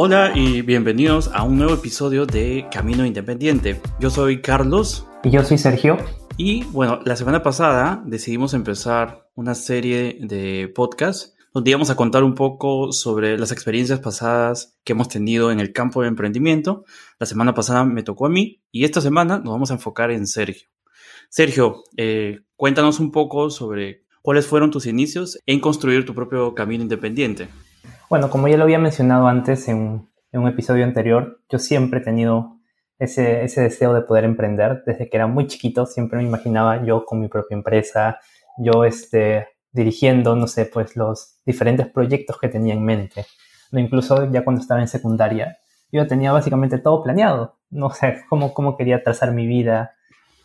Hola y bienvenidos a un nuevo episodio de Camino Independiente. Yo soy Carlos. Y yo soy Sergio. Y bueno, la semana pasada decidimos empezar una serie de podcasts donde íbamos a contar un poco sobre las experiencias pasadas que hemos tenido en el campo de emprendimiento. La semana pasada me tocó a mí y esta semana nos vamos a enfocar en Sergio. Sergio, eh, cuéntanos un poco sobre cuáles fueron tus inicios en construir tu propio camino independiente. Bueno, como ya lo había mencionado antes en, un episodio anterior, yo siempre he tenido ese, ese, deseo de poder emprender. Desde que era muy chiquito, siempre me imaginaba yo con mi propia empresa, yo este, dirigiendo, no sé, pues los diferentes proyectos que tenía en mente. No, incluso ya cuando estaba en secundaria, yo tenía básicamente todo planeado. No sé cómo, cómo quería trazar mi vida.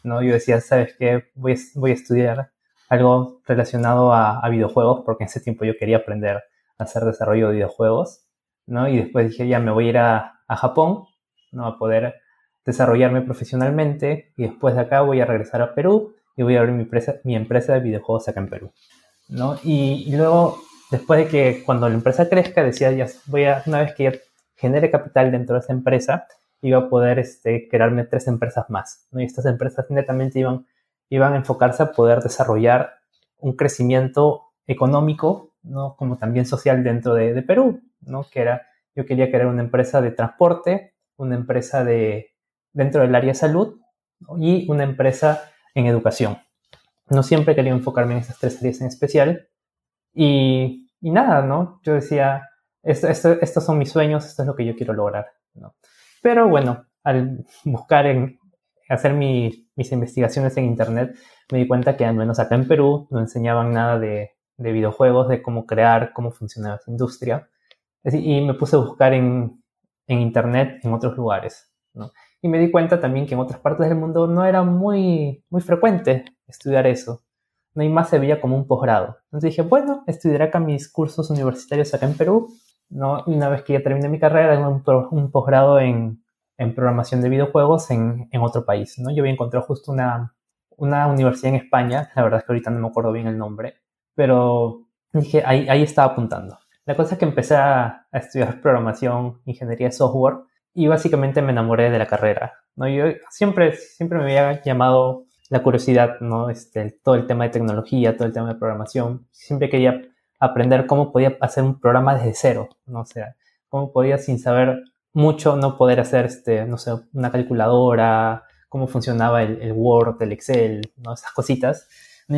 ¿no? Yo decía, ¿sabes qué? Voy, voy a estudiar algo relacionado a, a videojuegos, porque en ese tiempo yo quería aprender hacer desarrollo de videojuegos, ¿no? Y después dije, ya me voy a ir a, Japón, ¿no? A poder desarrollarme profesionalmente y después de acá voy a regresar a Perú y voy a abrir mi empresa, mi empresa de videojuegos acá en Perú, ¿no? Y, luego, después de que cuando la empresa crezca, decía, ya voy a, una vez que genere capital dentro de esa empresa, iba a poder este, crearme tres empresas más, ¿no? Y estas empresas netamente iban, iban a enfocarse a poder desarrollar un crecimiento económico ¿no? como también social dentro de, Perú, ¿no? que era, yo quería crear una empresa de transporte, una empresa de, dentro del área de salud y una empresa en educación. No siempre quería enfocarme en estas tres áreas en especial y, y nada, ¿no? Yo decía, estos son mis sueños, esto es lo que yo quiero lograr, ¿no? Pero bueno, al buscar en, hacer mis investigaciones en Internet, me di cuenta que al menos acá en Perú no enseñaban nada de, de videojuegos, de cómo crear, cómo funciona esa industria. Y me puse a buscar en, internet en otros lugares. Y me di cuenta también que en otras partes del mundo no era muy, muy frecuente estudiar eso. No hay más se veía como un posgrado. Entonces dije, bueno, estudiaré acá mis cursos universitarios acá en Perú. ¿no? Una vez que ya terminé mi carrera, un, un posgrado en, programación de videojuegos en, otro país. ¿no? Yo había encontrado justo una, una universidad en España, la verdad es que ahorita no me acuerdo bien el nombre, pero dije, ahí, ahí estaba apuntando. La cosa es que empecé a, estudiar programación, ingeniería de software y básicamente me enamoré de la carrera. ¿no? Yo siempre, siempre me había llamado la curiosidad, ¿no? Este, todo el tema de tecnología, todo el tema de programación. Siempre quería aprender cómo podía hacer un programa desde cero, ¿no? O sea, cómo podía sin saber mucho no poder hacer, este, no sé, una calculadora, cómo funcionaba el, el Word, el Excel, ¿no? Esas cositas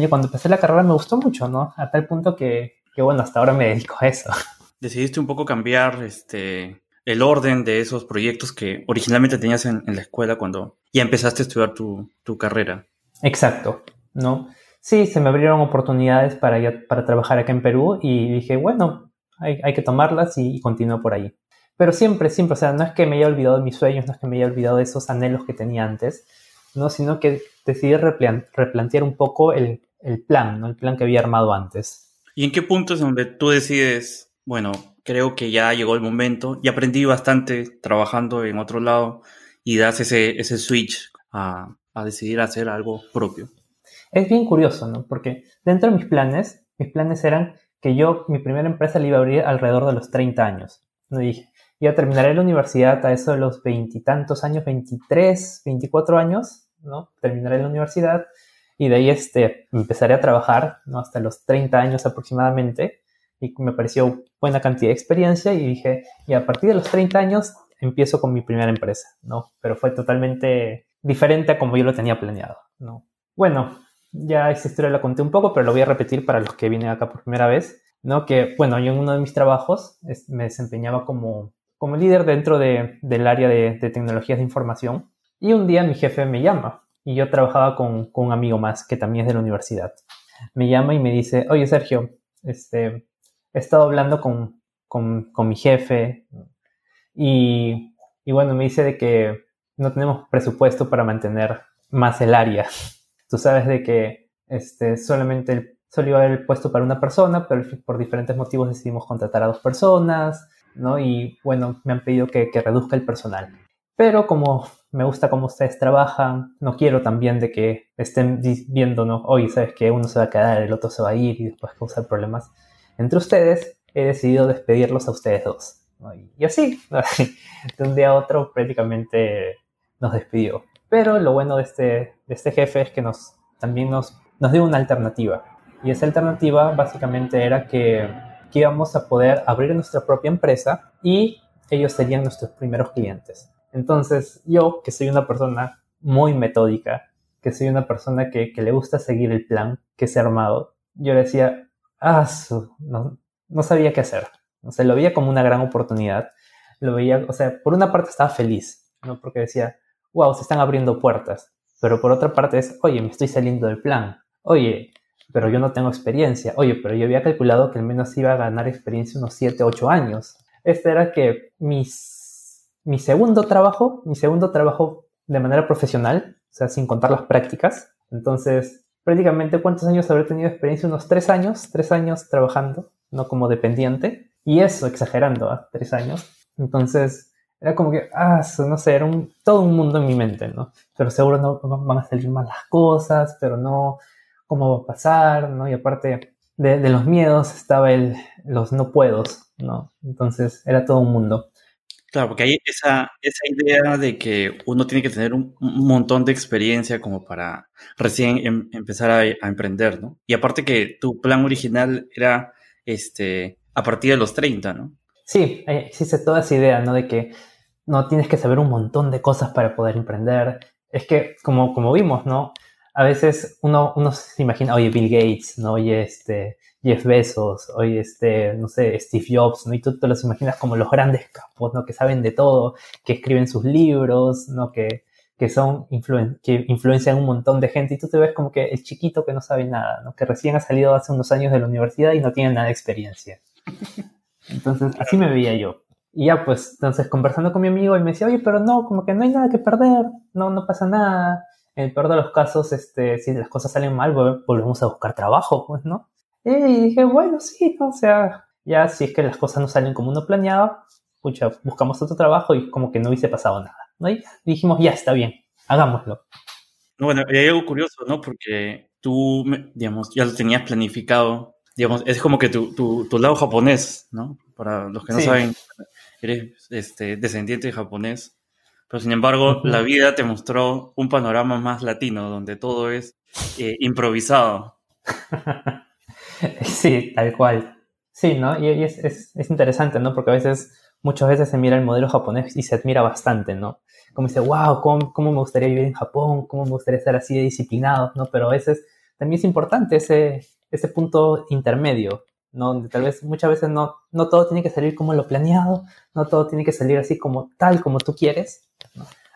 cuando empecé la carrera me gustó mucho, ¿no? A tal punto que, que, bueno, hasta ahora me dedico a eso. Decidiste un poco cambiar este, el orden de esos proyectos que originalmente tenías en, la escuela cuando ya empezaste a estudiar tu, tu, carrera. Exacto, ¿no? Sí, se me abrieron oportunidades para, para trabajar acá en Perú y dije, bueno, hay, hay que tomarlas y, y continúo por ahí. Pero siempre, siempre, o sea, no es que me haya olvidado de mis sueños, no es que me haya olvidado de esos anhelos que tenía antes, ¿no? Sino que decidí replantear un poco el, plan, ¿no? El plan que había armado antes. ¿Y en qué punto es donde tú decides, bueno, creo que ya llegó el momento y aprendí bastante trabajando en otro lado y das ese, ese switch a, a decidir hacer algo propio? Es bien curioso, ¿no? Porque dentro de mis planes, mis planes eran que yo, mi primera empresa la iba a abrir alrededor de los 30 años. No dije, iba terminaré la universidad a eso de los veintitantos años, 23, 24 años, ¿no? Terminaré la universidad y de ahí este, empezaré a trabajar, ¿no? Hasta los 30 años aproximadamente y me pareció buena cantidad de experiencia y dije, y a partir de los 30 años empiezo con mi primera empresa, ¿no? Pero fue totalmente diferente a como yo lo tenía planeado, ¿no? Bueno, ya esa historia la conté un poco, pero lo voy a repetir para los que vienen acá por primera vez, ¿no? Que, bueno, yo en uno de mis trabajos me desempeñaba como, como líder dentro de, del área de, de tecnologías de información y un día mi jefe me llama y yo trabajaba con, un amigo más que también es de la universidad. Me llama y me dice, oye Sergio, este, he estado hablando con, mi jefe y, bueno, me dice de que no tenemos presupuesto para mantener más el área. Tú sabes de que este, solamente solo iba a haber puesto para una persona, pero por diferentes motivos decidimos contratar a dos personas, ¿no? Y bueno, me han pedido que, que reduzca el personal. Pero como me gusta cómo ustedes trabajan, no quiero también de que estén viéndonos, oye, sabes que uno se va a quedar, el otro se va a ir y después causar problemas entre ustedes, he decidido despedirlos a ustedes dos. Y así, de un día a otro prácticamente nos despidió. Pero lo bueno de este, de este jefe es que nos, también nos, nos dio una alternativa. Y esa alternativa básicamente era que, que íbamos a poder abrir nuestra propia empresa y ellos serían nuestros primeros clientes. Entonces yo, que soy una persona muy metódica, que soy una persona que, le gusta seguir el plan que se ha armado, yo le decía, ah, no, no sabía qué hacer. O sea, lo veía como una gran oportunidad. Lo veía, o sea, por una parte estaba feliz, ¿no? Porque decía, wow, se están abriendo puertas. Pero por otra parte es, oye, me estoy saliendo del plan. Oye, pero yo no tengo experiencia. Oye, pero yo había calculado que al menos iba a ganar experiencia unos 7, 8 años. Este era que mis, mi segundo trabajo, mi segundo trabajo de manera profesional, o sea, sin contar las prácticas. Entonces, prácticamente, ¿cuántos años habré tenido experiencia? Unos 3 años, 3 años trabajando, no como dependiente. Y eso, exagerando, ¿eh? 3 años. Entonces, era como que, ah, no sé, era un, todo un mundo en mi mente, ¿no? Pero seguro no van a salir mal las cosas, pero no, cómo va a pasar, ¿no? Y aparte de, de los miedos estaba el, los no puedos, ¿no? Entonces era todo un mundo. Claro, porque hay esa, esa idea de que uno tiene que tener un, montón de experiencia como para recién em, empezar a, emprender, ¿no? Y aparte que tu plan original era este, a partir de los 30, ¿no? Sí, existe toda esa idea, ¿no? De que no tienes que saber un montón de cosas para poder emprender. Es que, como, como vimos, ¿no? A veces uno, uno se imagina, oye, Bill Gates, ¿no? Oye, este, Jeff Bezos, oye, este, no sé, Steve Jobs, ¿no? Y tú te los imaginas como los grandes capos, ¿no? Que saben de todo, que escriben sus libros, ¿no? Que, que son, influen que influencian un montón de gente y tú te ves como que el chiquito que no sabe nada, ¿no? Que recién ha salido hace unos años de la universidad y no tiene nada de experiencia. Entonces, así me veía yo. Y ya, pues, entonces conversando con mi amigo, y me decía, oye, pero no, como que no hay nada que perder, no, no pasa nada. En el peor de los casos, este, si las cosas salen mal, volvemos a buscar trabajo, pues, ¿no? Y dije, bueno, sí, o sea, ya si es que las cosas no salen como uno planeaba, pucha, buscamos otro trabajo y como que no hubiese pasado nada, ¿no? Y dijimos, ya, está bien, hagámoslo. Bueno, y hay algo curioso, ¿no? Porque tú, digamos, ya lo tenías planificado, digamos, es como que tu, tu, tu lado japonés, ¿no? Para los que no sí. saben, eres este, descendiente de japonés, pero sin embargo la vida te mostró un panorama más latino, donde todo es eh, improvisado. sí, tal cual. Sí, ¿no? Y, y es, es, es, interesante, ¿no? Porque a veces, muchas veces se mira el modelo japonés y se admira bastante, ¿no? Como dice, wow, ¿cómo, cómo me gustaría vivir en Japón? ¿Cómo me gustaría estar así de disciplinado? ¿no? Pero a veces también es importante ese, ese punto intermedio, ¿no? Donde tal vez muchas veces no, no todo tiene que salir como lo planeado, no todo tiene que salir así como tal como tú quieres.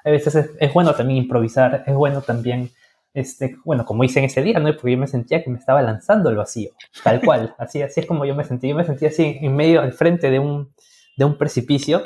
A veces es, es, bueno también improvisar, es bueno también, este, bueno, como hice en ese día, ¿no? Porque yo me sentía que me estaba lanzando al vacío, tal cual, así, así es como yo me sentí, yo me sentía así en medio, al frente de un, de un precipicio,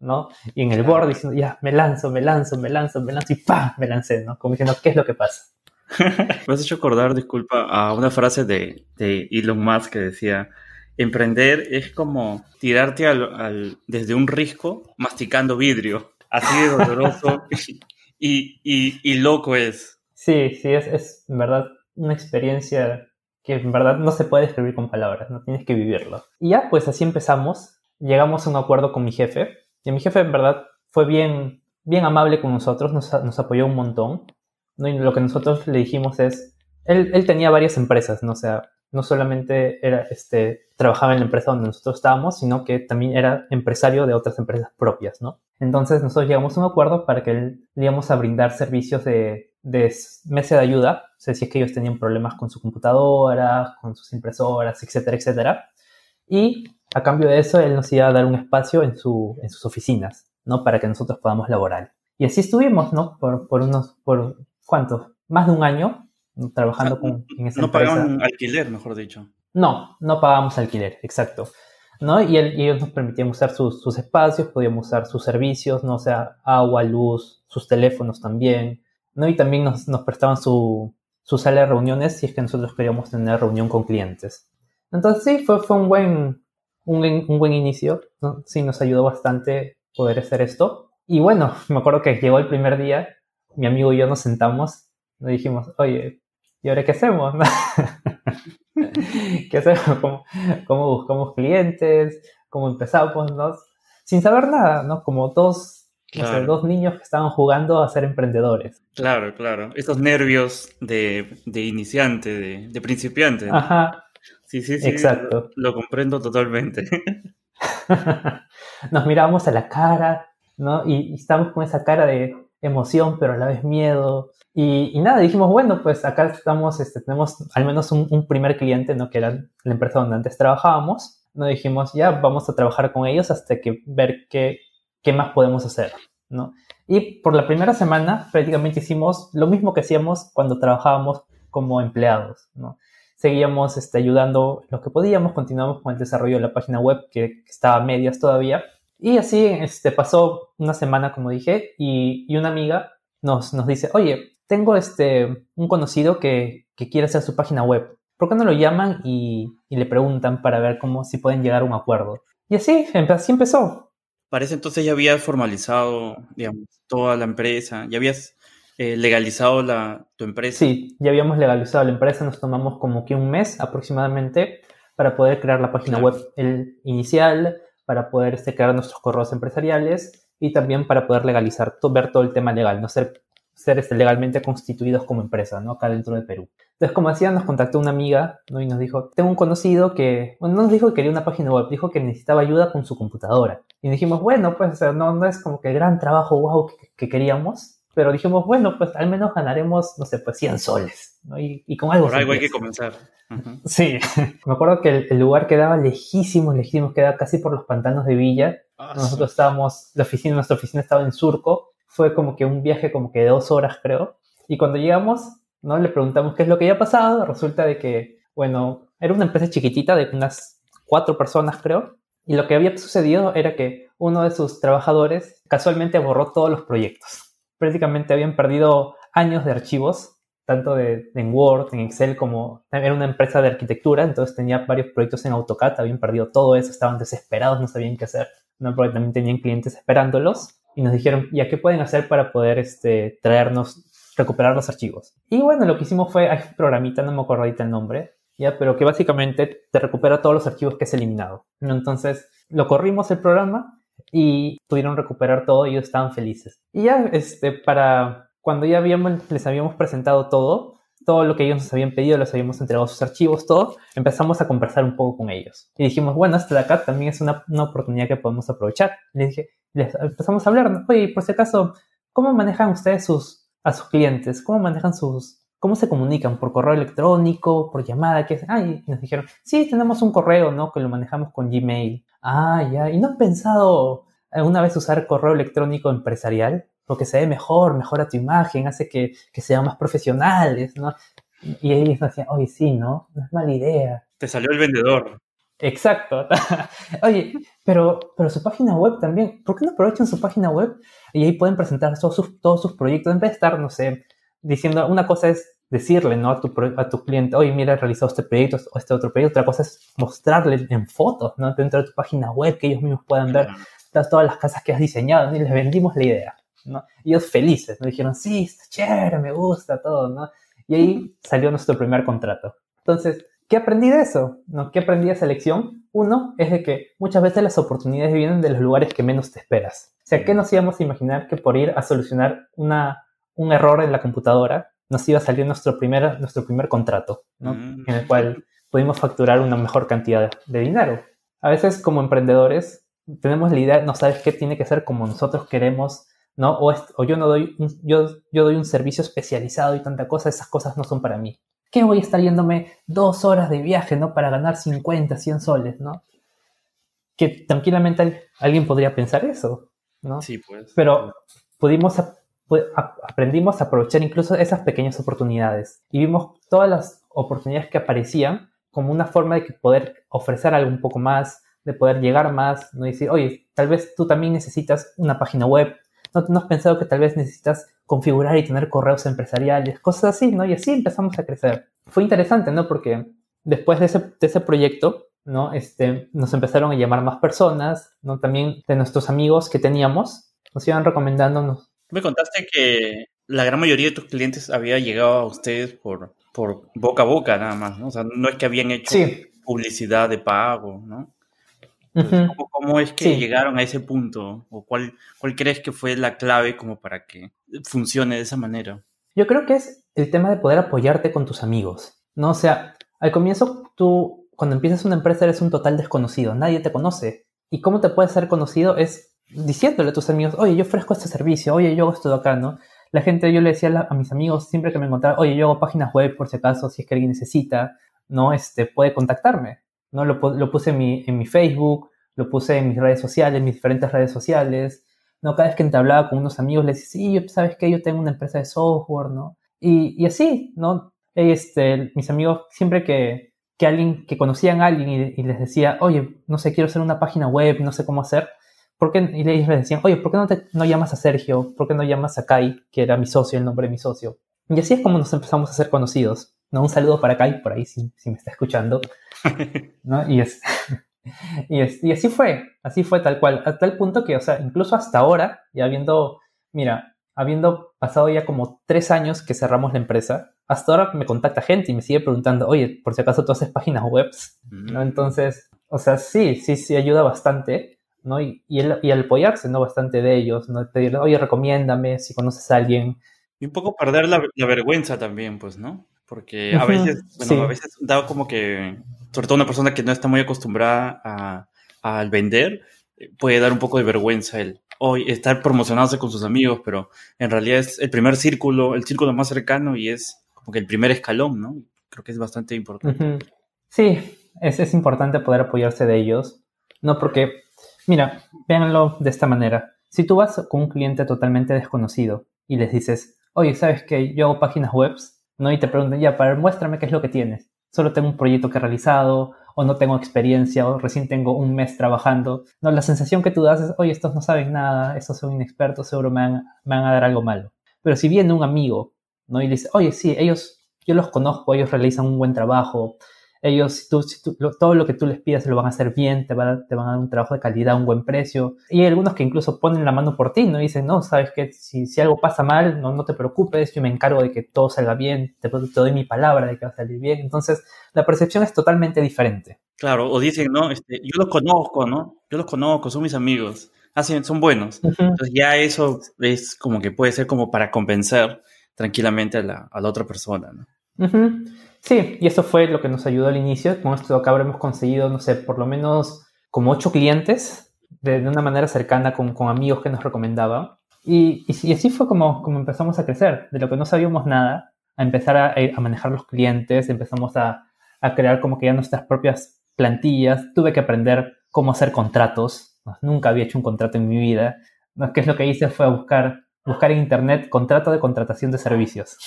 ¿no? Y en el borde diciendo, ya, me lanzo, me lanzo, me lanzo, me lanzo, y ¡pam! Me lancé, ¿no? Como diciendo, ¿qué es lo que pasa? me has hecho acordar, disculpa, a una frase de, de Elon Musk que decía, emprender es como tirarte al, al, desde un risco masticando vidrio, así de doloroso y, y, y, loco es. Sí, sí, es, es en verdad una experiencia que en verdad no se puede describir con palabras, no tienes que vivirlo. Y ya, pues así empezamos, llegamos a un acuerdo con mi jefe, y mi jefe en verdad fue bien, bien amable con nosotros, nos, nos apoyó un montón, ¿no? Y lo que nosotros le dijimos es, él, él tenía varias empresas, ¿no? O sea, no solamente era, este, trabajaba en la empresa donde nosotros estábamos, sino que también era empresario de otras empresas propias, ¿no? Entonces nosotros llegamos a un acuerdo para que le íbamos a brindar servicios de, de mesa de ayuda, o sea, si es que ellos tenían problemas con su computadora, con sus impresoras, etcétera, etcétera. Y a cambio de eso, él nos iba a dar un espacio en, su, en sus oficinas, ¿no? Para que nosotros podamos laborar. Y así estuvimos, ¿no? Por, por unos, por, ¿cuántos? Más de un año trabajando sea, con, en esa no empresa. No pagaban alquiler, mejor dicho. No, no pagábamos alquiler, exacto. ¿no? Y ellos nos permitían usar sus, sus, espacios, podíamos usar sus servicios, ¿no? O sea, agua, luz, sus teléfonos también, ¿no? Y también nos, nos prestaban su, su sala de reuniones si es que nosotros queríamos tener reunión con clientes. Entonces sí, fue, fue un, buen, un, un buen inicio, ¿no? Sí, nos ayudó bastante poder hacer esto. Y bueno, me acuerdo que llegó el primer día, mi amigo y yo nos sentamos, nos dijimos, oye, ¿y ahora qué hacemos? ¿Qué hacemos? ¿Cómo, ¿Cómo, buscamos clientes? ¿Cómo empezamos? ¿no? sin saber nada, ¿no? Como dos, dos niños que estaban jugando a ser emprendedores. Claro, claro. Esos nervios de, iniciante, de, principiante. Ajá. Sí, sí, sí. Exacto. Lo, comprendo totalmente. Nos mirábamos a la cara, ¿no? Y, y estábamos con esa cara de emoción, pero a la vez miedo. Y, nada, dijimos, bueno, pues acá estamos, este, tenemos al menos un, primer cliente, ¿no? Que era la empresa donde antes trabajábamos. Nos dijimos, ya vamos a trabajar con ellos hasta que ver qué, qué más podemos hacer, ¿no? Y por la primera semana prácticamente hicimos lo mismo que hacíamos cuando trabajábamos como empleados, ¿no? Seguíamos este, ayudando lo que podíamos, continuamos con el desarrollo de la página web que, estaba a medias todavía. Y así este, pasó una semana, como dije, y, y una amiga nos, nos dice, oye, tengo este, un conocido que, quiere hacer su página web. ¿Por qué no lo llaman y, le preguntan para ver cómo si pueden llegar a un acuerdo? Y así, así empezó. Parece entonces ya habías formalizado, digamos, toda la empresa, ya habías eh, legalizado la, tu empresa. Sí, ya habíamos legalizado la empresa, nos tomamos como que un mes aproximadamente para poder crear la página web el inicial, para poder este, crear nuestros correos empresariales y también para poder legalizar, ver todo el tema legal, no ser ser este, legalmente constituidos como empresa, ¿no? Acá dentro de Perú. Entonces, como decía, nos contactó una amiga, ¿no? Y nos dijo, tengo un conocido que, bueno, no nos dijo que quería una página web, dijo que necesitaba ayuda con su computadora. Y dijimos, bueno, pues, no, no es como que el gran trabajo, wow, que, queríamos, pero dijimos, bueno, pues al menos ganaremos, no sé, pues 100 soles, ¿no? Y, con algo. Por algo hay que comenzar. Sí, me acuerdo que el, lugar quedaba lejísimos, lejísimos, quedaba casi por los pantanos de Villa. Ah, Nosotros estábamos, la oficina, nuestra oficina estaba en Surco, fue como que un viaje como que de dos horas, creo. Y cuando llegamos, ¿no? Le preguntamos qué es lo que había pasado. Resulta de que, bueno, era una empresa chiquitita de unas cuatro personas, creo. Y lo que había sucedido era que uno de sus trabajadores casualmente borró todos los proyectos. Prácticamente habían perdido años de archivos, tanto de, en Word, en Excel, como era una empresa de arquitectura, entonces tenía varios proyectos en AutoCAD, habían perdido todo eso, estaban desesperados, no sabían qué hacer, ¿no? porque también tenían clientes esperándolos y nos dijeron, ¿ya qué pueden hacer para poder este, traernos, recuperar los archivos? Y bueno, lo que hicimos fue, hay un programita, no me acuerdo ahorita el nombre, ya, pero que básicamente te recupera todos los archivos que has eliminado. Entonces, lo corrimos el programa y pudieron recuperar todo y ellos estaban felices. Y ya, este, para cuando ya habíamos, les habíamos presentado todo, todo lo que ellos nos habían pedido, les habíamos entregado sus archivos, todo, empezamos a conversar un poco con ellos. Y dijimos, bueno, este de acá también es una, una oportunidad que podemos aprovechar. Les dije, les empezamos a hablar, oye, por si acaso, ¿cómo manejan ustedes sus, a sus clientes? ¿Cómo manejan sus, cómo se comunican? ¿Por correo electrónico? ¿Por llamada? ¿Qué Ah, y nos dijeron, sí, tenemos un correo, ¿no? Que lo manejamos con Gmail. Ah, ya, ¿y no han pensado alguna vez usar correo electrónico empresarial? Porque se ve mejor, mejora tu imagen, hace que, que sean más profesionales, ¿no? Y ellos decían, oye, sí, ¿no? No es mala idea. Te salió el vendedor. Exacto. Oye, pero, pero su página web también, ¿por qué no aprovechan su página web y ahí pueden presentar todos sus, todos sus proyectos en vez de estar, no sé, diciendo, una cosa es decirle, ¿no? A tu, a tu cliente, oye, mira, he realizado este proyecto o este otro proyecto, otra cosa es mostrarle en fotos, ¿no? Dentro de tu página web, que ellos mismos puedan ver todas las casas que has diseñado, y les vendimos la idea, ¿no? Ellos felices, ¿no? Dijeron, sí, está chévere, me gusta todo, ¿no? Y ahí salió nuestro primer contrato. Entonces, ¿Qué aprendí de eso? ¿No? ¿Qué aprendí de esa lección? Uno es de que muchas veces las oportunidades vienen de los lugares que menos te esperas. O sea, ¿qué nos íbamos a imaginar que por ir a solucionar una, un error en la computadora nos iba a salir nuestro primer, nuestro primer contrato, ¿no? Mm. en el cual pudimos facturar una mejor cantidad de dinero? A veces como emprendedores tenemos la idea, no sabes qué tiene que ser como nosotros queremos, ¿no? O, o yo no doy yo, yo doy un servicio especializado y tanta cosa, esas cosas no son para mí. ¿Qué voy a estar yéndome dos horas de viaje, ¿no? Para ganar 50, 100 soles, ¿no? Que tranquilamente alguien podría pensar eso, ¿no? Sí, pues. Pero pudimos, aprendimos a aprovechar incluso esas pequeñas oportunidades y vimos todas las oportunidades que aparecían como una forma de poder ofrecer algo un poco más, de poder llegar más, no decir, oye, tal vez tú también necesitas una página web, no, no has pensado que tal vez necesitas configurar y tener correos empresariales, cosas así, ¿no? Y así empezamos a crecer. Fue interesante, ¿no? Porque después de ese, de ese proyecto, ¿no? Este, nos empezaron a llamar más personas, ¿no? También de nuestros amigos que teníamos, nos iban recomendándonos. Me contaste que la gran mayoría de tus clientes había llegado a ustedes por, por boca a boca nada más, ¿no? O sea, no es que habían hecho publicidad de pago, ¿no? ¿cómo, es que llegaron a ese punto? ¿O cuál, cuál crees que fue la clave como para que funcione de esa manera? Yo creo que es el tema de poder apoyarte con tus amigos, ¿no? O sea, al comienzo tú, cuando empiezas una empresa, eres un total desconocido, nadie te conoce. ¿Y cómo te puedes ser conocido? Es diciéndole a tus amigos, oye, yo ofrezco este servicio, oye, yo hago esto de acá, ¿no? La gente, yo le decía a mis amigos siempre que me encontraba, oye, yo hago páginas web por si acaso, si es que alguien necesita, ¿no? Este, puede contactarme, ¿no? Lo, puse en mi, en mi Facebook, lo puse en mis redes sociales, mis diferentes redes sociales, ¿no? Cada vez que te hablaba con unos amigos, les decía, sí, ¿sabes qué? Yo tengo una empresa de software, ¿no? Y, y así, ¿no? Este, mis amigos, siempre que, que alguien, que conocían a alguien y, les decía, oye, no sé, quiero hacer una página web, no sé cómo hacer, ¿por qué? Y ellos les decían, oye, ¿por qué no, te, no llamas a Sergio? ¿Por qué no llamas a Kai, que era mi socio, el nombre de mi socio? Y así es como nos empezamos a ser conocidos. ¿no? Un saludo para Kai, por ahí, si, si me está escuchando. ¿no? Y, es, y, es, y así fue, así fue tal cual, hasta el punto que, o sea, incluso hasta ahora, ya habiendo, mira, habiendo pasado ya como tres años que cerramos la empresa, hasta ahora me contacta gente y me sigue preguntando, oye, por si acaso tú haces páginas web, ¿no? Mm. Entonces, o sea, sí, sí, sí ayuda bastante, ¿no? Y, y, el, y el apoyarse, ¿no? Bastante de ellos, ¿no? Pedirle, oye, recomiéndame si conoces a alguien. Y un poco perder la, vergüenza también, pues, ¿no? Porque a veces, bueno, a veces da como que, sobre todo una persona que no está muy acostumbrada a, al vender, eh, puede dar un poco de vergüenza el hoy estar promocionándose con sus amigos, pero en realidad es el primer círculo, el círculo más cercano y es como que el primer escalón, ¿no? Creo que es bastante importante. Sí, es, es importante poder apoyarse de ellos, ¿no? Porque, mira, véanlo de esta manera. Si tú vas con un cliente totalmente desconocido y les dices, oye, ¿sabes que Yo hago páginas web, ¿no? Y te preguntan, ya, para muéstrame qué es lo que tienes. Solo tengo un proyecto que he realizado, o no tengo experiencia, o recién tengo un mes trabajando. No, la sensación que tú das es, oye, estos no saben nada, estos son inexpertos, seguro me van, a dar algo malo. Pero si viene un amigo ¿no? Y dice, oye, sí, ellos, yo los conozco, ellos realizan un buen trabajo, ellos, tú, todo lo que tú les pidas lo van a hacer bien, te van, a, te van a dar un trabajo de calidad, un buen precio. Y hay algunos que incluso ponen la mano por ti, ¿no? Y dicen, no, sabes que si, si algo pasa mal, no, no te preocupes, yo me encargo de que todo salga bien, te, te doy mi palabra de que va a salir bien. Entonces, la percepción es totalmente diferente. Claro, o dicen, no, este, yo los conozco, ¿no? Yo los conozco, son mis amigos, hacen, ah, son buenos. Entonces ya eso es como que puede ser como para convencer tranquilamente a la, a la otra persona. ¿no? Sí, y eso fue lo que nos ayudó al inicio. Con esto acá habremos conseguido, no sé, por lo menos como ocho clientes de, una manera cercana con, amigos que nos recomendaban. Y, y, así fue como, empezamos a crecer. De lo que no sabíamos nada, a empezar a, a manejar los clientes, empezamos a, crear como que ya nuestras propias plantillas. Tuve que aprender cómo hacer contratos. Nunca había hecho un contrato en mi vida. ¿Qué es lo que hice? Fue a buscar buscar en internet contrato de contratación de servicios.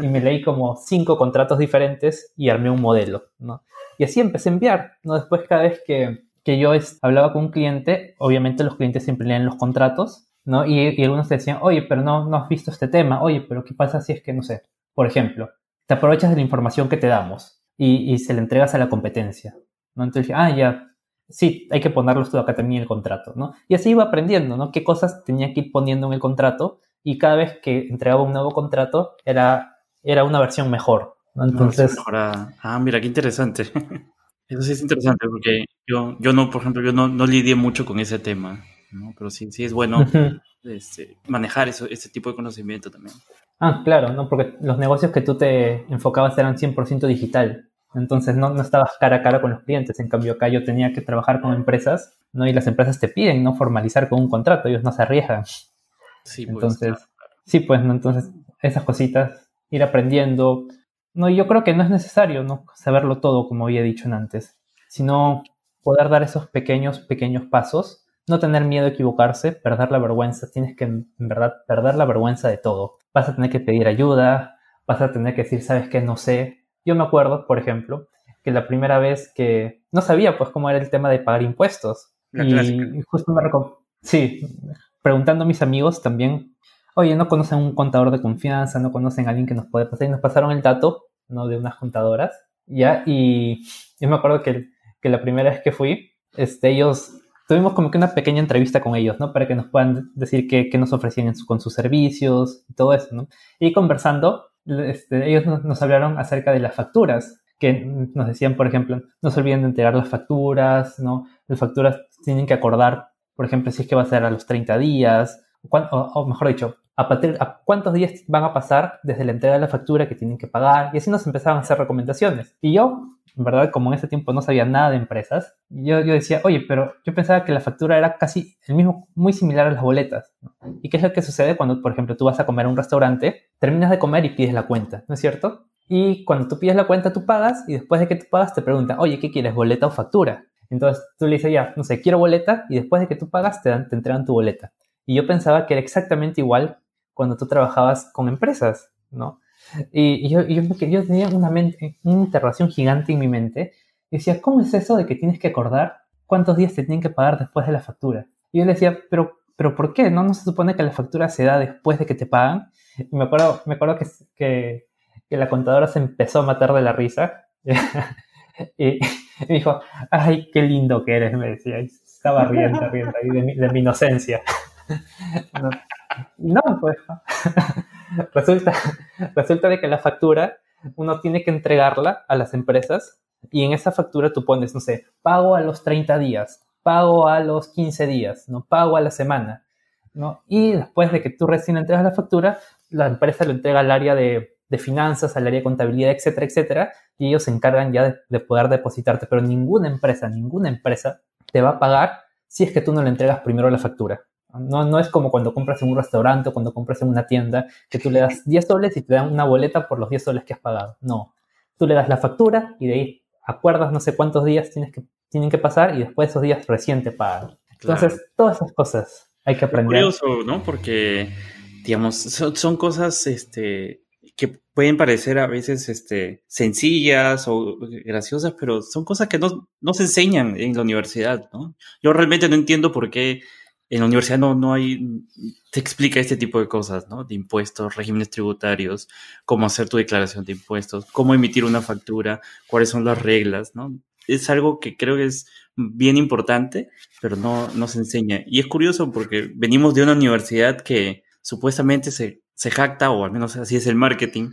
Y me leí como cinco contratos diferentes y armé un modelo. ¿no? Y así empecé a enviar. ¿no? Después cada vez que, que yo hablaba con un cliente, obviamente los clientes siempre leen los contratos, ¿no? Y, algunos te decían, oye, pero no, no has visto este tema, oye, pero ¿qué pasa si es que, no sé, por ejemplo, te aprovechas de la información que te damos y, y se la entregas a la competencia, ¿no? Entonces, ah, ya, sí, hay que ponerlo todo acá también en el contrato, ¿no? Y así iba aprendiendo, ¿no? Qué cosas tenía que ir poniendo en el contrato y cada vez que entregaba un nuevo contrato era, era una versión mejor, ¿no? Entonces... Ah, mira, qué interesante. Eso sí es interesante porque yo, yo no, por ejemplo, yo no, no lidié mucho con ese tema, ¿no? Pero sí, sí es bueno este, manejar eso, ese tipo de conocimiento también. Ah, claro, ¿no? Porque los negocios que tú te enfocabas eran 100% digital. Entonces no, no estabas cara a cara con los clientes. En cambio, acá yo tenía que trabajar con empresas, ¿no? Y las empresas te piden no formalizar con un contrato, ellos no se arriesgan. Sí, pues, entonces, sí, pues, ¿no? Entonces, esas cositas, ir aprendiendo. No, yo creo que no es necesario, ¿no? Saberlo todo, como había dicho antes, sino poder dar esos pequeños, pequeños pasos, no tener miedo a equivocarse, perder la vergüenza. Tienes que, en verdad, perder la vergüenza de todo. Vas a tener que pedir ayuda, vas a tener que decir, ¿sabes qué? No sé, yo me acuerdo, por ejemplo, que la primera vez que no sabía pues cómo era el tema de pagar impuestos. y justo me sí, preguntando a mis amigos también, oye, no conocen un contador de confianza, no conocen a alguien que nos puede pasar y nos pasaron el dato, ¿no? De unas contadoras, ¿ya? Y yo me acuerdo que, que la primera vez que fui, este, ellos, tuvimos como que una pequeña entrevista con ellos, ¿no? Para que nos puedan decir qué, qué nos ofrecían con sus servicios y todo eso, ¿no? Y conversando, este, ellos nos, hablaron acerca de las facturas, que nos decían, por ejemplo, no se olviden de entregar las facturas, ¿no? Las facturas tienen que acordar, por ejemplo, si es que va a ser a los 30 días, o, mejor dicho, a, partir, a cuántos días van a pasar desde la entrega de la factura que tienen que pagar, y así nos empezaban a hacer recomendaciones. Y yo, en verdad, como en ese tiempo no sabía nada de empresas, yo, yo decía, oye, pero yo pensaba que la factura era casi el mismo, muy similar a las boletas. ¿Y qué es lo que sucede cuando, por ejemplo, tú vas a comer a un restaurante, terminas de comer y pides la cuenta, ¿no es cierto? Y cuando tú pides la cuenta, tú pagas y después de que tú pagas te preguntan, oye, ¿qué quieres, boleta o factura? Entonces tú le dices, ya, no sé, quiero boleta y después de que tú pagas te, dan, te entregan tu boleta. Y yo pensaba que era exactamente igual cuando tú trabajabas con empresas, ¿no? Y, yo, yo, yo, tenía una, mente, una interrogación gigante en mi mente y decía, ¿cómo es eso de que tienes que acordar cuántos días te tienen que pagar después de la factura? Y yo le decía, pero, pero ¿por qué? ¿No, no se supone que la factura se da después de que te pagan? Y me acuerdo, me acuerdo que, que que la contadora se empezó a matar de la risa. y, me dijo, ay, qué lindo que eres, me decía. Y estaba riendo, riendo ahí de mi, de mi inocencia. no, no, pues resulta, resulta de que la factura uno tiene que entregarla a las empresas y en esa factura tú pones, no sé, pago a los 30 días, pago a los 15 días, no pago a la semana, ¿no? Y después de que tú recién entregas la factura, la empresa lo entrega al área de de finanzas, al área de contabilidad, etcétera, etcétera, y ellos se encargan ya de, poder depositarte, pero ninguna empresa, ninguna empresa te va a pagar si es que tú no le entregas primero la factura. No, no es como cuando compras en un restaurante o cuando compras en una tienda, que tú le das 10 soles y te dan una boleta por los 10 soles que has pagado. No, tú le das la factura y de ahí acuerdas no sé cuántos días tienes que, tienen que pasar y después de esos días recién te pagan. Entonces, todas esas cosas hay que aprender. Es curioso, ¿no? Porque, digamos, son, son cosas, este, que pueden parecer a veces este, sencillas o graciosas, pero son cosas que no, no se enseñan en la universidad, ¿no? Yo realmente no entiendo por qué en la universidad no, no hay, te explica este tipo de cosas, ¿no? De impuestos, regímenes tributarios, cómo hacer tu declaración de impuestos, cómo emitir una factura, cuáles son las reglas, ¿no? Es algo que creo que es bien importante, pero no, no se enseña. Y es curioso porque venimos de una universidad que supuestamente se se jacta, o al menos así es el marketing,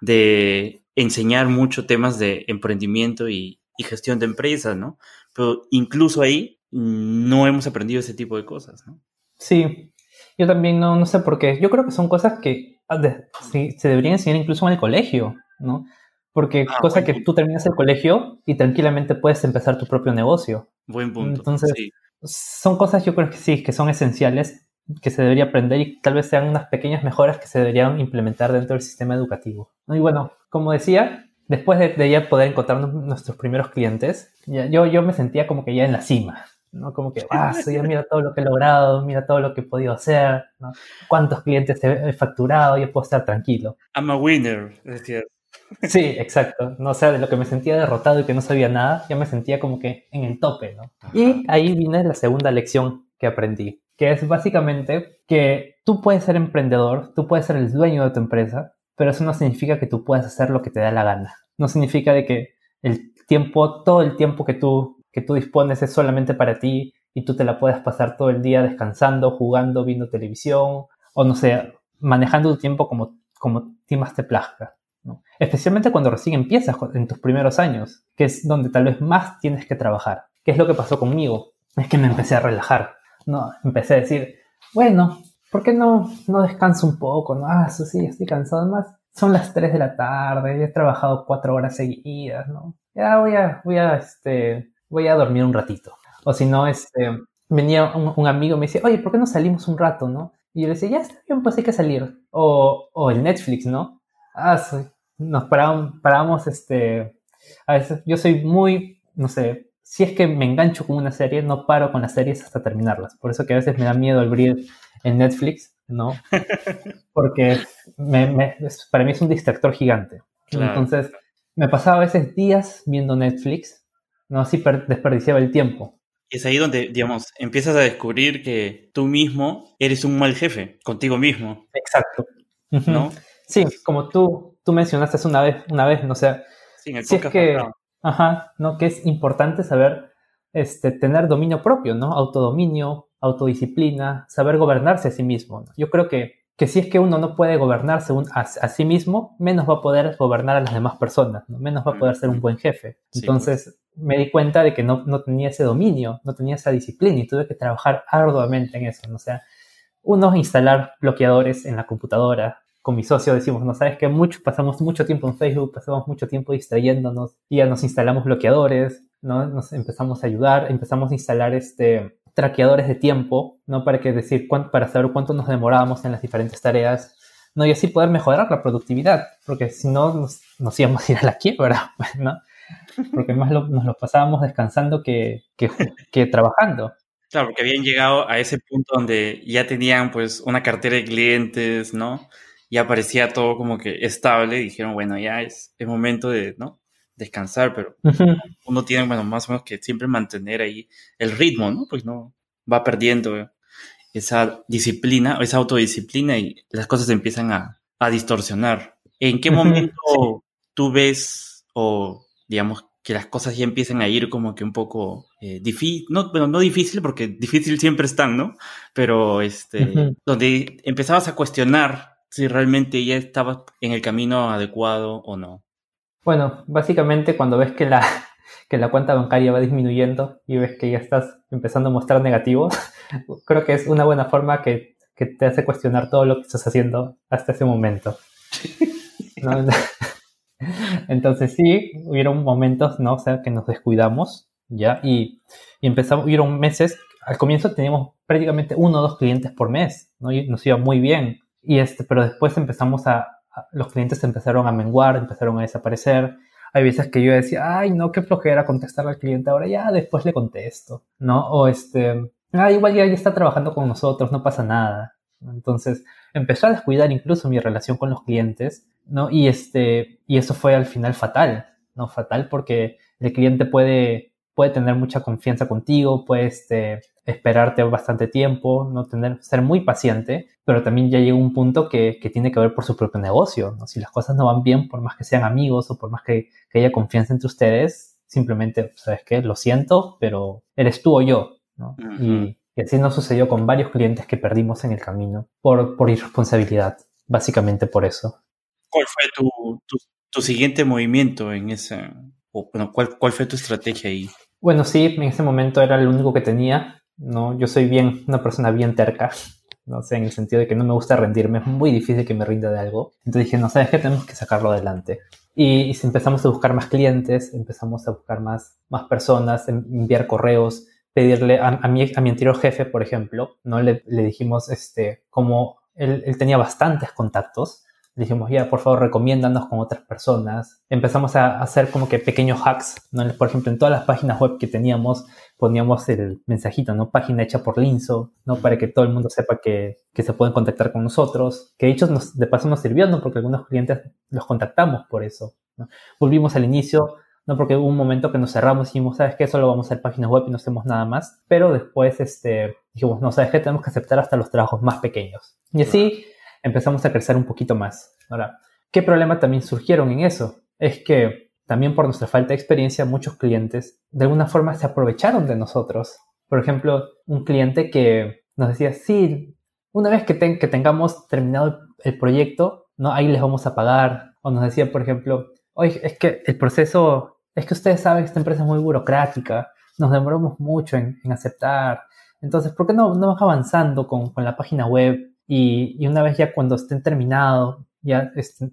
de enseñar mucho temas de emprendimiento y, gestión de empresas, ¿no? Pero incluso ahí no hemos aprendido ese tipo de cosas, ¿no? Sí, yo también no, no sé por qué. Yo creo que son cosas que ah, se deberían enseñar incluso en el colegio, ¿no? Porque ah, cosa que tú terminas el colegio y tranquilamente puedes empezar tu propio negocio. Buen punto. Entonces, son cosas yo creo que sí, que son esenciales que se debería aprender y tal vez sean unas pequeñas mejoras que se deberían implementar dentro del sistema educativo. Y bueno, como decía, después de, ya poder encontrar nuestros primeros clientes, yo, yo me sentía como que ya en la cima, ¿no? Como que, ah, ya mira todo lo que he logrado, mira todo lo que he podido hacer, ¿no? Cuántos clientes he, facturado, ya puedo estar tranquilo. I'm a winner, decías. Sí, exacto. No, o sea, de lo que me sentía derrotado y que no sabía nada, ya me sentía como que en el tope, ¿no? Y ahí viene la segunda lección que aprendí que es básicamente que tú puedes ser emprendedor, tú puedes ser el dueño de tu empresa, pero eso no significa que tú puedas hacer lo que te da la gana. No significa de que el tiempo, todo el tiempo que tú, que tú dispones es solamente para ti y tú te la puedes pasar todo el día descansando, jugando, viendo televisión o no sé, manejando tu tiempo como, como ti más te plazca. Especialmente cuando recién empiezas en tus primeros años, que es donde tal vez más tienes que trabajar. ¿Qué es lo que pasó conmigo? Es que me empecé a relajar no, empecé a decir, bueno, ¿por qué no, no descanso un poco? No, ah, eso sí, estoy cansado más. Son las 3 de la tarde, he trabajado 4 horas seguidas, ¿no? Ya voy a, voy a, este, voy a dormir un ratito. O si no, este, venía un, amigo y me decía, oye, ¿por qué no salimos un rato, no? Y yo le decía, ya está bien, pues hay que salir. O, o el Netflix, ¿no? Ah, sí. Nos parábamos, parábamos, este, a veces, yo soy muy, no sé, si es que me engancho con una serie, no paro con las series hasta terminarlas. Por eso que a veces me da miedo abrir en Netflix, ¿no? Porque para mí es un distractor gigante. Entonces, me pasaba a veces días viendo Netflix, ¿no? Así desperdiciaba el tiempo. Y es ahí donde, digamos, empiezas a descubrir que tú mismo eres un mal jefe, contigo mismo. Exacto. ¿No? Sí, como tú, tú mencionaste una vez, una vez, no sé. Sí, en el si es que, Ajá, ¿no? Que es importante saber este, tener dominio propio, ¿no? Autodominio, autodisciplina, saber gobernarse a sí mismo. Yo creo que que si es que uno no puede gobernarse a, a, sí mismo, menos va a poder gobernar a las demás personas, ¿no? menos va a poder ser un buen jefe. Pues. Me di cuenta de que no, no, tenía ese dominio, no tenía esa disciplina y tuve que trabajar arduamente en eso. ¿no? O sea, uno instalar bloqueadores en la computadora. Con mi socio decimos, no sabes que mucho, pasamos mucho tiempo en Facebook, pasamos mucho tiempo distrayéndonos y ya nos instalamos bloqueadores, ¿no? Nos empezamos a ayudar, empezamos a instalar este, traqueadores de tiempo, ¿no? Para que decir, para saber cuánto nos demorábamos en las diferentes tareas, ¿no? Y así poder mejorar la productividad, porque si no nos, íbamos a ir a la quiebra, ¿no? Porque más nos lo pasábamos descansando que, que, trabajando. Claro, porque habían llegado a ese punto donde ya tenían pues una cartera de clientes, ¿no? Ya parecía todo como que estable y dijeron, bueno, ya es el momento de, ¿no? descansar, pero uno tiene, bueno, más o menos que siempre mantener ahí el ritmo, ¿no? Pues no va perdiendo esa disciplina, esa autodisciplina y las cosas empiezan a, distorsionar. ¿En qué momento tú ves o, digamos, que las cosas ya empiezan a ir como que un poco eh, difícil, no, bueno, no difícil porque difícil siempre están, ¿no? Pero este, donde empezabas a cuestionar si realmente ya estabas en el camino adecuado o no. Bueno, básicamente cuando ves que la, que la cuenta bancaria va disminuyendo y ves que ya estás empezando a mostrar negativos, creo que es una buena forma que, que te hace cuestionar todo lo que estás haciendo hasta ese momento. Entonces sí, hubieron momentos, ¿no? O sea, que nos descuidamos, ¿ya? Y, y empezamos, hubieron meses, al comienzo teníamos prácticamente uno o dos clientes por mes, ¿no? Y nos iba muy bien. Y este, pero después empezamos a, los clientes empezaron a menguar, empezaron a desaparecer. Hay veces que yo decía, ay, no, qué flojera contestar al cliente, ahora ya después le contesto, ¿no? O este, ah, igual ya, está trabajando con nosotros, no pasa nada. Entonces, empezó a descuidar incluso mi relación con los clientes, ¿no? Y este, y eso fue al final fatal, ¿no? Fatal porque el cliente puede, puede tener mucha confianza contigo, puede este, esperarte bastante tiempo, no tener, ser muy paciente, pero también ya llega un punto que, que tiene que ver por su propio negocio. ¿no? Si las cosas no van bien, por más que sean amigos o por más que, que haya confianza entre ustedes, simplemente, ¿sabes qué? Lo siento, pero eres tú o yo. ¿no? y, así nos sucedió con varios clientes que perdimos en el camino por, por irresponsabilidad, básicamente por eso. ¿Cuál fue tu, tu, siguiente movimiento en ese, o bueno, ¿cuál, cuál fue tu estrategia ahí? Bueno, sí, en ese momento era el único que tenía ¿no? Yo soy bien, una persona bien terca, no sé, en el sentido de que no me gusta rendirme, es muy difícil que me rinda de algo. Entonces dije, no, ¿sabes qué? Tenemos que sacarlo adelante. Y, empezamos a buscar más clientes, empezamos a buscar más, más personas, enviar correos, pedirle a, a, mi, a mi anterior jefe, por ejemplo, ¿no? Le, le dijimos, este, como él, él tenía bastantes contactos, dijimos, ya, por favor, recomiéndanos con otras personas. Empezamos a hacer como que pequeños hacks, ¿no? Por ejemplo, en todas las páginas web que teníamos, poníamos el mensajito, ¿no? Página hecha por Linzo, ¿no? Para que todo el mundo sepa que, que se pueden contactar con nosotros. Que de hecho, nos, de paso nos sirvió, ¿no? Porque algunos clientes los contactamos por eso, ¿no? Volvimos al inicio, ¿no? Porque hubo un momento que nos cerramos y dijimos, ¿sabes qué? Solo vamos a hacer páginas web y no hacemos nada más. Pero después, este, dijimos, no, ¿sabes qué? Tenemos que aceptar hasta los trabajos más pequeños. Y así empezamos a crecer un poquito más. Ahora, ¿qué problema también surgieron en eso? Es que también por nuestra falta de experiencia, muchos clientes de alguna forma se aprovecharon de nosotros. Por ejemplo, un cliente que nos decía, sí, una vez que, tengamos terminado el, proyecto, ¿no? ahí les vamos a pagar. O nos decía, por ejemplo, oye, es que el proceso, es que ustedes saben que esta empresa es muy burocrática, nos demoramos mucho en, aceptar. Entonces, ¿por qué no, vas avanzando con la página web? Y, una vez ya cuando estén terminados, ya este,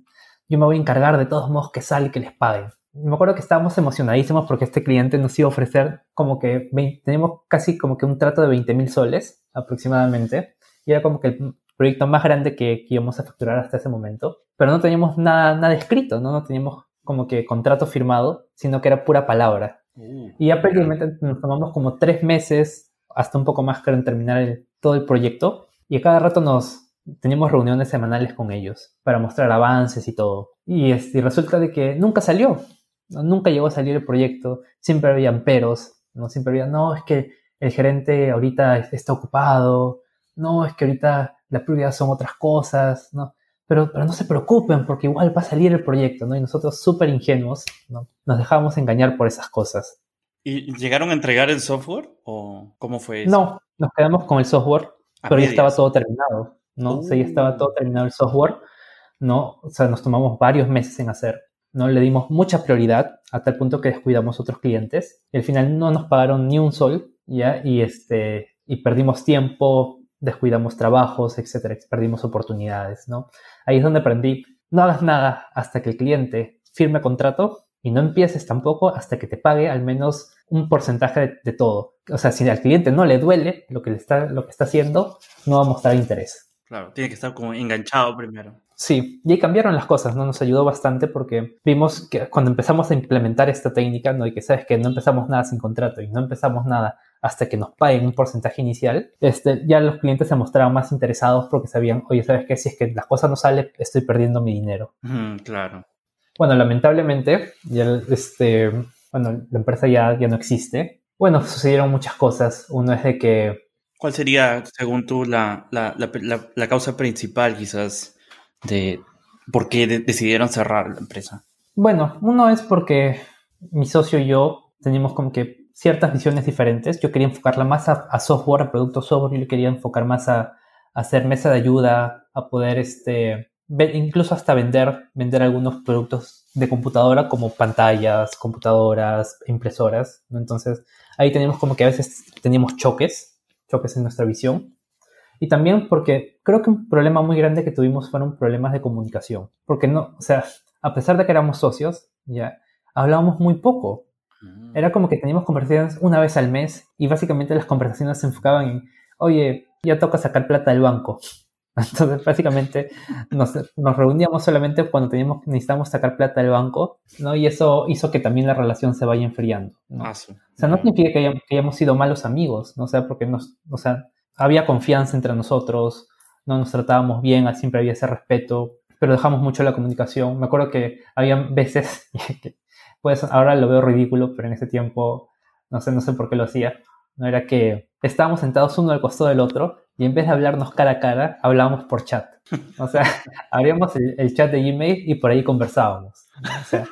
yo me voy a encargar de todos modos que sale y que les paguen. Me acuerdo que estábamos emocionadísimos porque este cliente nos iba a ofrecer como que tenemos casi como que un trato de 20 mil soles aproximadamente. Y era como que el proyecto más grande que, íbamos a facturar hasta ese momento. Pero no teníamos nada, nada escrito, ¿no? No teníamos como que contrato firmado, sino que era pura palabra. Uh, y ya prácticamente nos tomamos como tres meses, hasta un poco más, en terminar todo el proyecto y a cada rato nos teníamos reuniones semanales con ellos para mostrar avances y todo. Y, este, resulta de que nunca salió, nunca llegó a salir el proyecto, siempre habían peros, ¿no? Siempre había, no, es que el gerente ahorita está ocupado, no, es que ahorita la prioridad son otras cosas, ¿no? Pero, pero no se preocupen porque igual va a salir el proyecto, ¿no? Y nosotros súper ingenuos, ¿no? Nos dejábamos engañar por esas cosas. ¿Y llegaron a entregar el software o cómo fue eso? No, nos quedamos con el software pero ya estaba todo terminado. ¿no? O sea, ya estaba todo terminado el software, ¿no? O sea, nos tomamos varios meses en hacer, ¿no? Le dimos mucha prioridad a tal punto que descuidamos otros clientes. Y al final no nos pagaron ni un sol, ¿ya? Y, este, y perdimos tiempo, descuidamos trabajos, etcétera, perdimos oportunidades, ¿no? Ahí es donde aprendí, no hagas nada hasta que el cliente firme contrato y no empieces tampoco hasta que te pague al menos un porcentaje de, todo. O sea, si al cliente no le duele lo que, le está, lo que está haciendo, no va a mostrar interés. Claro, tiene que estar como enganchado primero. Sí, y ahí cambiaron las cosas, ¿no? Nos ayudó bastante porque vimos que cuando empezamos a implementar esta técnica, ¿no? Y que sabes que no empezamos nada sin contrato y no empezamos nada hasta que nos paguen un porcentaje inicial, este, ya los clientes se mostraban más interesados porque sabían, oye, ¿sabes qué? Si es que las cosas no salen, estoy perdiendo mi dinero. claro. Bueno, lamentablemente, ya este, bueno, la empresa ya, ya no existe. Bueno, sucedieron muchas cosas. Uno es de que... ¿Cuál sería, según tú, la, la, la, causa principal quizás de por qué decidieron cerrar la empresa? Bueno, uno es porque mi socio y yo teníamos como que ciertas visiones diferentes. Yo quería enfocarla más a, software, a productos software, yo le quería enfocar más a, a, hacer mesa de ayuda, a poder este, incluso hasta vender, vender algunos productos de computadora como pantallas, computadoras, impresoras. Entonces ahí tenemos como que a veces teníamos choques, choques en nuestra visión. Y también porque creo que un problema muy grande que tuvimos fueron problemas de comunicación. Porque no, o sea, a pesar de que éramos socios, ya hablábamos muy poco. Mm. Era como que teníamos conversaciones una vez al mes y básicamente las conversaciones se enfocaban en, oye, ya toca sacar plata del banco. Entonces, básicamente, nos, reuníamos solamente cuando teníamos, necesitábamos sacar plata del banco, ¿no? Y eso hizo que también la relación se vaya enfriando. Ah, o sea, no significa que, hayamos, sido malos amigos, ¿no? O sea, porque nos, o sea, había confianza entre nosotros, no nos tratábamos bien, siempre había ese respeto, pero dejamos mucho la comunicación. Me acuerdo que había veces, pues ahora lo veo ridículo, pero en ese tiempo, no sé, no sé por qué lo hacía, no era que estábamos sentados uno al costado del otro y en vez de hablarnos cara a cara, hablábamos por chat. O sea, abríamos el, chat de Gmail y por ahí conversábamos. O sea,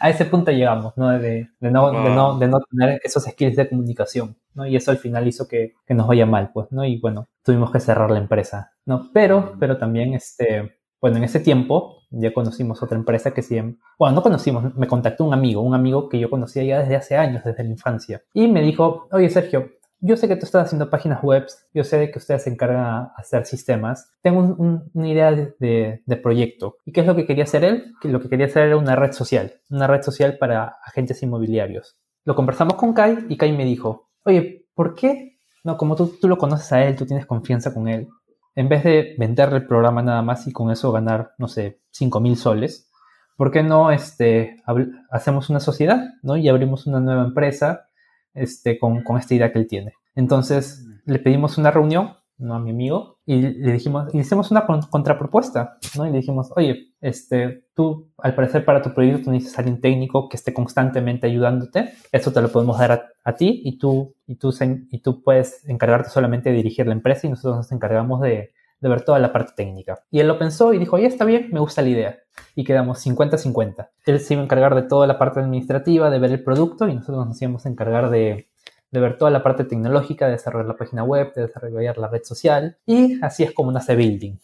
a, ese punto llegamos, ¿no? De, no, de, no, tener esos skills de comunicación, ¿no? Y eso al final hizo que, que, nos vaya mal, pues, ¿no? Y bueno, tuvimos que cerrar la empresa, ¿no? Pero, pero también, este, bueno, en ese tiempo ya conocimos otra empresa que sí, bueno, no conocimos, me contactó un amigo, un amigo que yo conocía ya desde hace años, desde la infancia, y me dijo, oye Sergio, yo sé que tú estás haciendo páginas web, yo sé que ustedes se encargan de hacer sistemas. Tengo una idea de, proyecto. ¿Y qué es lo que quería hacer él? Que lo que quería hacer era una red social, una red social para agentes inmobiliarios. Lo conversamos con Kai y Kai me dijo, oye, ¿por qué? No, como tú, tú lo conoces a él, tú tienes confianza con él. En vez de venderle el programa nada más y con eso ganar, no sé, 5 mil soles, ¿por qué no este, hacemos una sociedad ¿no? y abrimos una nueva empresa este, con, con esta idea que él tiene. Entonces le pedimos una reunión ¿no? a mi amigo y le dijimos, le hicimos una contrapropuesta, ¿no? Y le dijimos, oye, este, tú al parecer para tu proyecto necesitas alguien técnico que esté constantemente ayudándote, eso te lo podemos dar a, ti y tú, y, tú, y tú puedes encargarte solamente de dirigir la empresa y nosotros nos encargamos de, de ver toda la parte técnica. Y él lo pensó y dijo, ya está bien, me gusta la idea. Y quedamos 50-50. Él se iba a encargar de toda la parte administrativa, de ver el producto y nosotros nos íbamos a encargar de, de ver toda la parte tecnológica, de desarrollar la página web, de desarrollar la red social. Y así es como nace Building,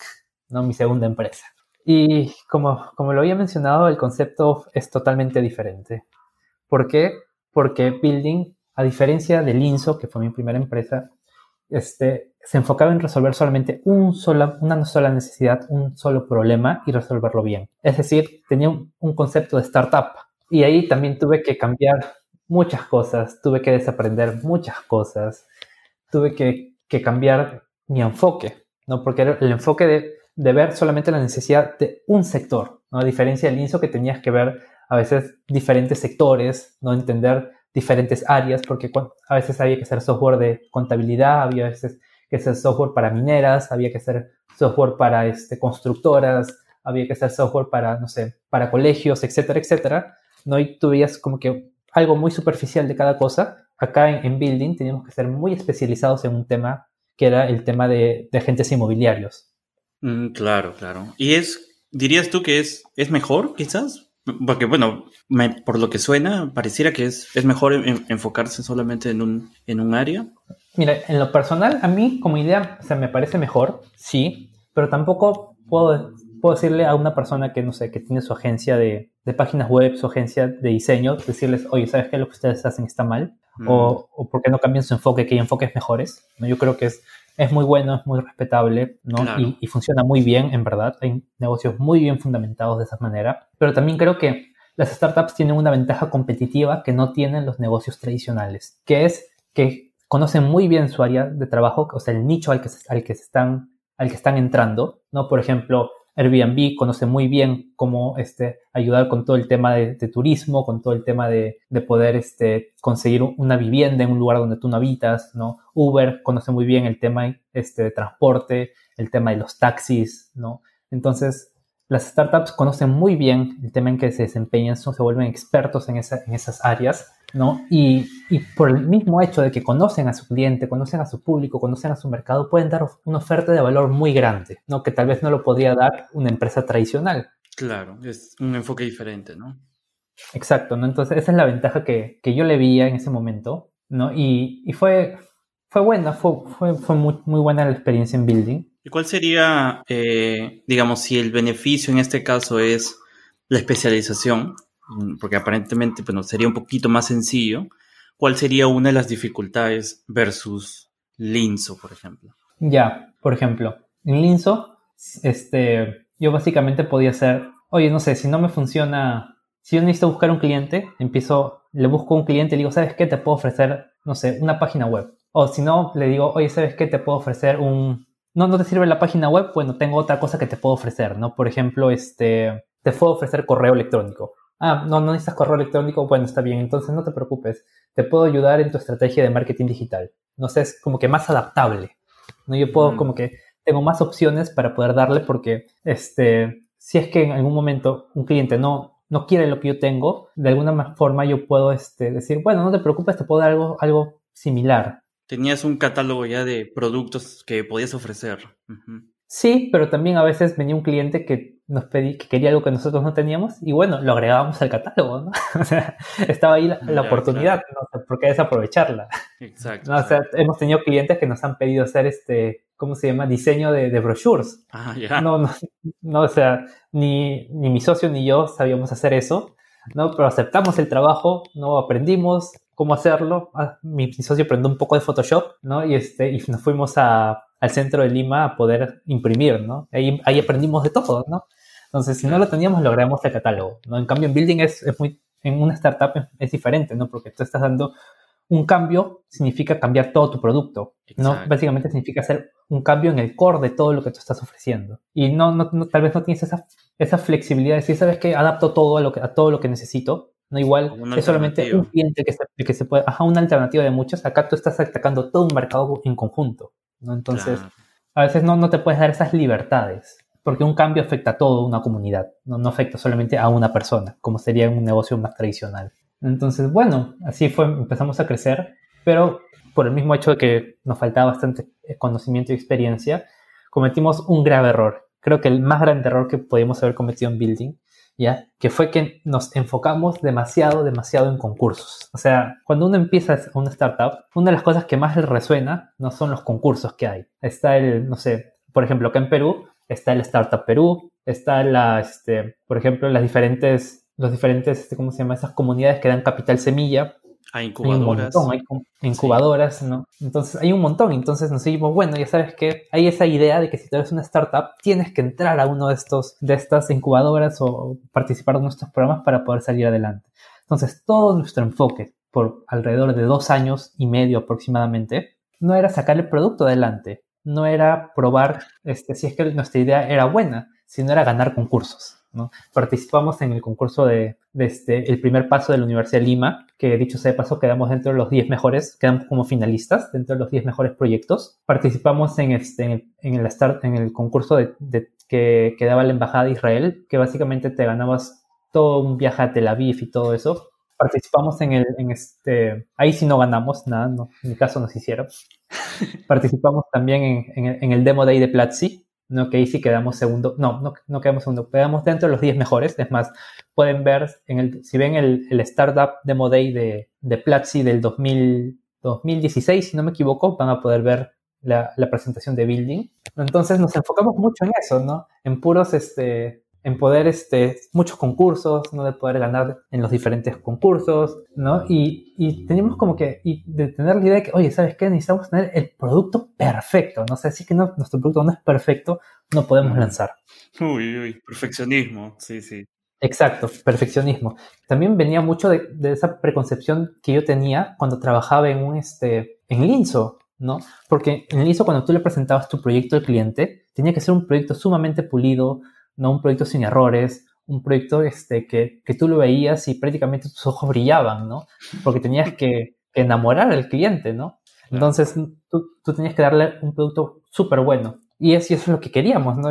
¿no? mi segunda empresa. Y como, como lo había mencionado, el concepto es totalmente diferente. ¿Por qué? Porque Building, a diferencia de Linso, que fue mi primera empresa, este, se enfocaba en resolver solamente un sola, una sola necesidad, un solo problema y resolverlo bien. Es decir, tenía un, concepto de startup. Y ahí también tuve que cambiar muchas cosas, tuve que desaprender muchas cosas, tuve que, cambiar mi enfoque, ¿no? Porque era el enfoque de, ver solamente la necesidad de un sector, ¿no? A diferencia del INSO que tenías que ver a veces diferentes sectores, ¿no? Entender diferentes áreas, porque a veces había que hacer software de contabilidad, había veces que hacer software para mineras, había que hacer software para este, constructoras, había que hacer software para, no sé, para colegios, etcétera, etcétera. ¿no? Y tú veías como que algo muy superficial de cada cosa. Acá en, Building teníamos que ser muy especializados en un tema que era el tema de, agentes inmobiliarios. Mm, claro, claro. ¿Y es, dirías tú que es, es mejor quizás? Porque, bueno, por lo que suena, pareciera que es, es mejor enfocarse solamente en un, en un área. Mira, en lo personal, a mí como idea, o sea, me parece mejor, sí, pero tampoco puedo, puedo decirle a una persona que, no sé, que tiene su agencia de, de páginas web, su agencia de diseño, decirles, oye, ¿sabes qué? Lo que ustedes hacen está mal. Mm. O, o por qué no cambian su enfoque, que hay enfoques mejores. ¿no? Yo creo que es, es muy bueno, es muy respetable, ¿no? Claro. Y, y funciona muy bien, en verdad. Hay negocios muy bien fundamentados de esa manera. Pero también creo que las startups tienen una ventaja competitiva que no tienen los negocios tradicionales, que es que conocen muy bien su área de trabajo, o sea, el nicho al que, al que, están, al que están entrando, ¿no? Por ejemplo, Airbnb conoce muy bien cómo este, ayudar con todo el tema de, turismo, con todo el tema de, de poder este, conseguir un- una vivienda en un lugar donde tú no habitas, ¿no? Uber conoce muy bien el tema este, de transporte, el tema de los taxis, ¿no? Entonces, las startups conocen muy bien el tema en que se desempeñan, son- se vuelven expertos en, esa- en esas áreas, ¿no? Y, y por el mismo hecho de que conocen a su cliente, conocen a su público, conocen a su mercado, pueden dar una oferta de valor muy grande, ¿no? Que tal vez no lo podría dar una empresa tradicional. Claro, es un enfoque diferente, ¿no? Exacto, ¿no? Entonces esa es la ventaja que, que yo le veía en ese momento, ¿no? Y, y fue, fue buena, fue, fue, fue muy, muy buena la experiencia en building. ¿Y cuál sería, eh, digamos, si el beneficio en este caso es la especialización? Mm, Porque aparentemente bueno, sería un poquito más sencillo. ¿Cuál sería una de las dificultades versus Linzo, por ejemplo? Ya, por ejemplo, en Linzo, este, yo básicamente podía hacer, oye, no sé, si no me funciona, si yo necesito buscar un cliente, empiezo, le busco un cliente y le digo, ¿sabes qué? Te puedo ofrecer, no sé, una página web. O si no, le digo, oye, ¿sabes qué? Te puedo ofrecer un... No, no te sirve la página web, bueno, tengo otra cosa que te puedo ofrecer, ¿no? Por ejemplo, este, te puedo ofrecer correo electrónico. Ah, no, no necesitas correo electrónico, bueno, está bien, entonces no te preocupes, te puedo ayudar en tu estrategia de marketing digital. No sé, es como que más adaptable. ¿no? Yo puedo Mm. como que tengo más opciones para poder darle porque este, si es que en algún momento un cliente no, no quiere lo que yo tengo, de alguna ma- forma yo puedo este, decir, bueno, no te preocupes, te puedo dar algo, algo similar. Tenías un catálogo ya de productos que podías ofrecer. Sí, pero también a veces venía un cliente que nos pedí, que quería algo que nosotros no teníamos y bueno, lo agregábamos al catálogo, ¿no? O sea, estaba ahí la, la Ya, oportunidad, ¿no? O sea, ¿por qué desaprovecharla? Exacto. ¿no? O sea, exacto. hemos tenido clientes que nos han pedido hacer este, ¿cómo se llama? Diseño de, de brochures. Ah, ya. No, no, no, o sea, ni, ni mi socio ni yo sabíamos hacer eso, ¿no? Pero aceptamos el trabajo, ¿no? Aprendimos cómo hacerlo. Ah, mi, mi socio aprendió un poco de Photoshop, ¿no? Y, este, y nos fuimos a, al centro de Lima a poder imprimir, ¿no? Ahí, ahí aprendimos de todo, ¿no? Entonces, si no lo teníamos, lo agregamos al catálogo, ¿no? En cambio, en Building es, es muy, en una startup es, es diferente, ¿no? Porque tú estás dando un cambio, significa cambiar todo tu producto, ¿no? Exacto. Básicamente significa hacer un cambio en el core de todo lo que tú estás ofreciendo. Y no, no, no- tal vez no tienes esa, esa flexibilidad de decir, ¿sabes qué? Adapto todo a, lo que, a todo lo que necesito. No igual, es solamente un cliente que se, que se puede, ajá, una alternativa de muchos. Acá tú estás atacando todo un mercado en conjunto, ¿no? Entonces, Claro. a veces no, no te puedes dar esas libertades, porque un cambio afecta a toda una comunidad, no, no afecta solamente a una persona, como sería en un negocio más tradicional. Entonces, bueno, así fue, empezamos a crecer, pero por el mismo hecho de que nos faltaba bastante conocimiento y experiencia, cometimos un grave error. Creo que el más grande error que podíamos haber cometido en Building, ¿ya? Que fue que nos enfocamos demasiado, demasiado en concursos. O sea, cuando uno empieza una startup, una de las cosas que más le resuena no son los concursos que hay. Está el, no sé, por ejemplo, acá en Perú está el Startup Perú, está la, este, por ejemplo, las diferentes, los diferentes, este, ¿cómo se llama? Esas comunidades que dan capital semilla. Hay Hay un incubadoras. montón, hay incubadoras, ¿no? Entonces hay un montón, entonces nos seguimos, bueno, ya sabes que hay esa idea de que si tú eres una startup, tienes que entrar a uno de estos, de estas incubadoras o participar de nuestros programas para poder salir adelante. Entonces todo nuestro enfoque por alrededor de dos años y medio aproximadamente, no era sacar el producto adelante, no era probar este, si es que nuestra idea era buena, sino era ganar concursos. ¿no? Participamos en el concurso de, este, el primer paso de la Universidad de Lima, que dicho sea de paso, quedamos dentro de los 10 mejores, quedamos como finalistas dentro de los 10 mejores proyectos. Participamos en, este, en, el, start, en el concurso de, que daba la Embajada de Israel, que básicamente te ganabas todo un viaje a Tel Aviv y todo eso. Participamos en el, en este, ahí sí no ganamos nada, no, en mi caso nos hicieron. Participamos también en, el, Demo Day de Platzi, ¿no? que ahí sí quedamos segundo, no, no, quedamos segundo, quedamos dentro de los 10 mejores, es más, pueden ver, en el, si ven el, el Startup Demo Day de, de Platzi del 2000, 2016, si no me equivoco, van a poder ver la, la, presentación de Building. Entonces nos enfocamos mucho en eso, ¿no? En puros, este, en poder, este, muchos concursos, ¿no? De poder ganar en los diferentes concursos, ¿no? Y, y teníamos como que, y de tener la idea de que, oye, ¿sabes qué? Necesitamos tener el producto perfecto, ¿no? O sea, si que no, nuestro producto no es perfecto, no podemos lanzar. Uy, uy, perfeccionismo, sí, sí. Exacto, perfeccionismo. También venía mucho de, de, esa preconcepción que yo tenía cuando trabajaba en un, este, en Linso, ¿no? Porque en Linso cuando tú le presentabas tu proyecto al cliente, tenía que ser un proyecto sumamente pulido, ¿no? Un proyecto sin errores, un proyecto este, que, que tú lo veías y prácticamente tus ojos brillaban, ¿no? Porque tenías que, que enamorar al cliente, ¿no? Entonces tú, tú tenías que darle un producto súper bueno. Y eso, eso, es lo que queríamos, ¿no?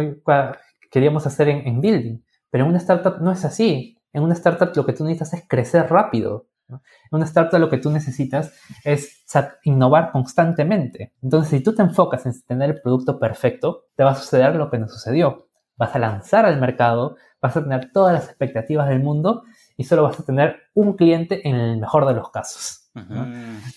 Queríamos hacer en, en, Building. Pero en una startup no es así. En una startup lo que tú necesitas es crecer rápido. En una startup lo que tú necesitas es innovar constantemente. Entonces, si tú te enfocas en tener el producto perfecto, te va a suceder lo que nos sucedió vas a lanzar al mercado, vas a tener todas las expectativas del mundo y solo vas a tener un cliente en el mejor de los casos. ¿no?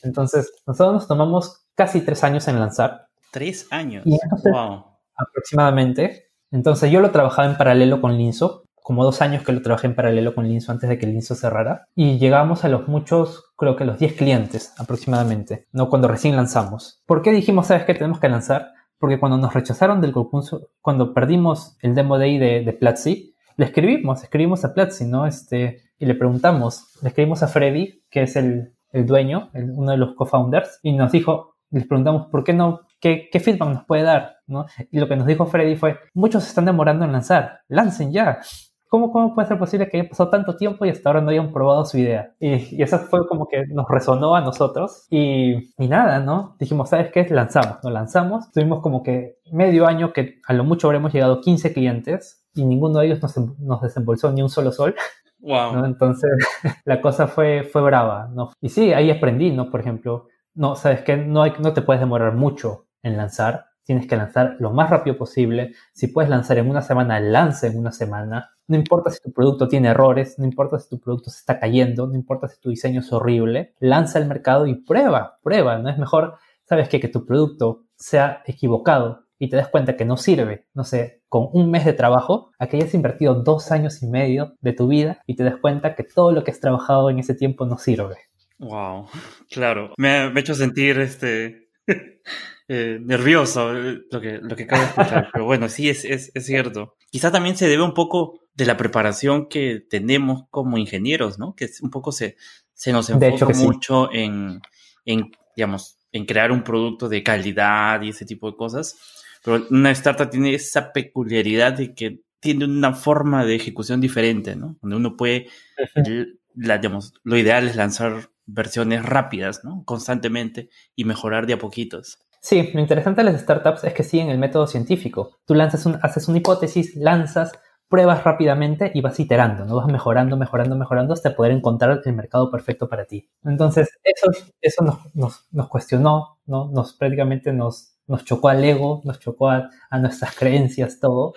Entonces, nosotros nos tomamos casi tres años en lanzar. Tres años. Entonces, wow. Aproximadamente. Entonces, yo lo trabajaba en paralelo con Linso, como dos años que lo trabajé en paralelo con Linso antes de que Linso cerrara. Y llegamos a los muchos, creo que los 10 clientes aproximadamente, ¿no? Cuando recién lanzamos. ¿Por qué dijimos, sabes qué, tenemos que lanzar? Porque cuando nos rechazaron del concurso, cuando perdimos el demo day de, de Platzi, le escribimos, escribimos a Platzi, ¿no? Este, y le preguntamos, le escribimos a Freddy, que es el, el dueño, el, uno de los co-founders, y nos dijo, les preguntamos, ¿por qué no? ¿Qué, ¿Qué feedback nos puede dar? ¿no? Y lo que nos dijo Freddy fue, muchos se están demorando en lanzar, lancen ya. ¿Cómo, ¿Cómo puede ser posible que haya pasado tanto tiempo y hasta ahora no hayan probado su idea? Y, y eso fue como que nos resonó a nosotros. Y, y nada, ¿no? Dijimos, ¿sabes qué? Lanzamos, nos lanzamos. Tuvimos como que medio año que a lo mucho habremos llegado a 15 clientes y ninguno de ellos nos, nos desembolsó ni un solo sol. Wow. ¿no? Entonces, la cosa fue, fue brava, ¿no? Y sí, ahí aprendí, ¿no? Por ejemplo, no, ¿sabes qué? No, hay, no te puedes demorar mucho en lanzar. Tienes que lanzar lo más rápido posible. Si puedes lanzar en una semana, lanza en una semana. No importa si tu producto tiene errores, no importa si tu producto se está cayendo, no importa si tu diseño es horrible, lanza al mercado y prueba, prueba. No es mejor, sabes que tu producto sea equivocado y te das cuenta que no sirve, no sé, con un mes de trabajo, a que hayas invertido dos años y medio de tu vida y te das cuenta que todo lo que has trabajado en ese tiempo no sirve. Wow, claro. Me ha hecho sentir este eh, nervioso lo que, lo que acabo de escuchar. Pero bueno, sí, es, es, es cierto. Quizá también se debe un poco de la preparación que tenemos como ingenieros, ¿no? Que un poco se, se nos enfoca hecho mucho sí. en, en, digamos, en crear un producto de calidad y ese tipo de cosas. Pero una startup tiene esa peculiaridad de que tiene una forma de ejecución diferente, ¿no? Donde uno puede, uh -huh. la, digamos, lo ideal es lanzar versiones rápidas, ¿no? Constantemente y mejorar de a poquitos. Sí, lo interesante de las startups es que siguen el método científico. Tú lanzas un, haces una hipótesis, lanzas, pruebas rápidamente y vas iterando, ¿no? Vas mejorando, mejorando, mejorando hasta poder encontrar el mercado perfecto para ti. Entonces, eso, eso nos, nos, nos cuestionó, ¿no? Nos prácticamente nos, nos chocó al ego, nos chocó a, a, nuestras creencias, todo,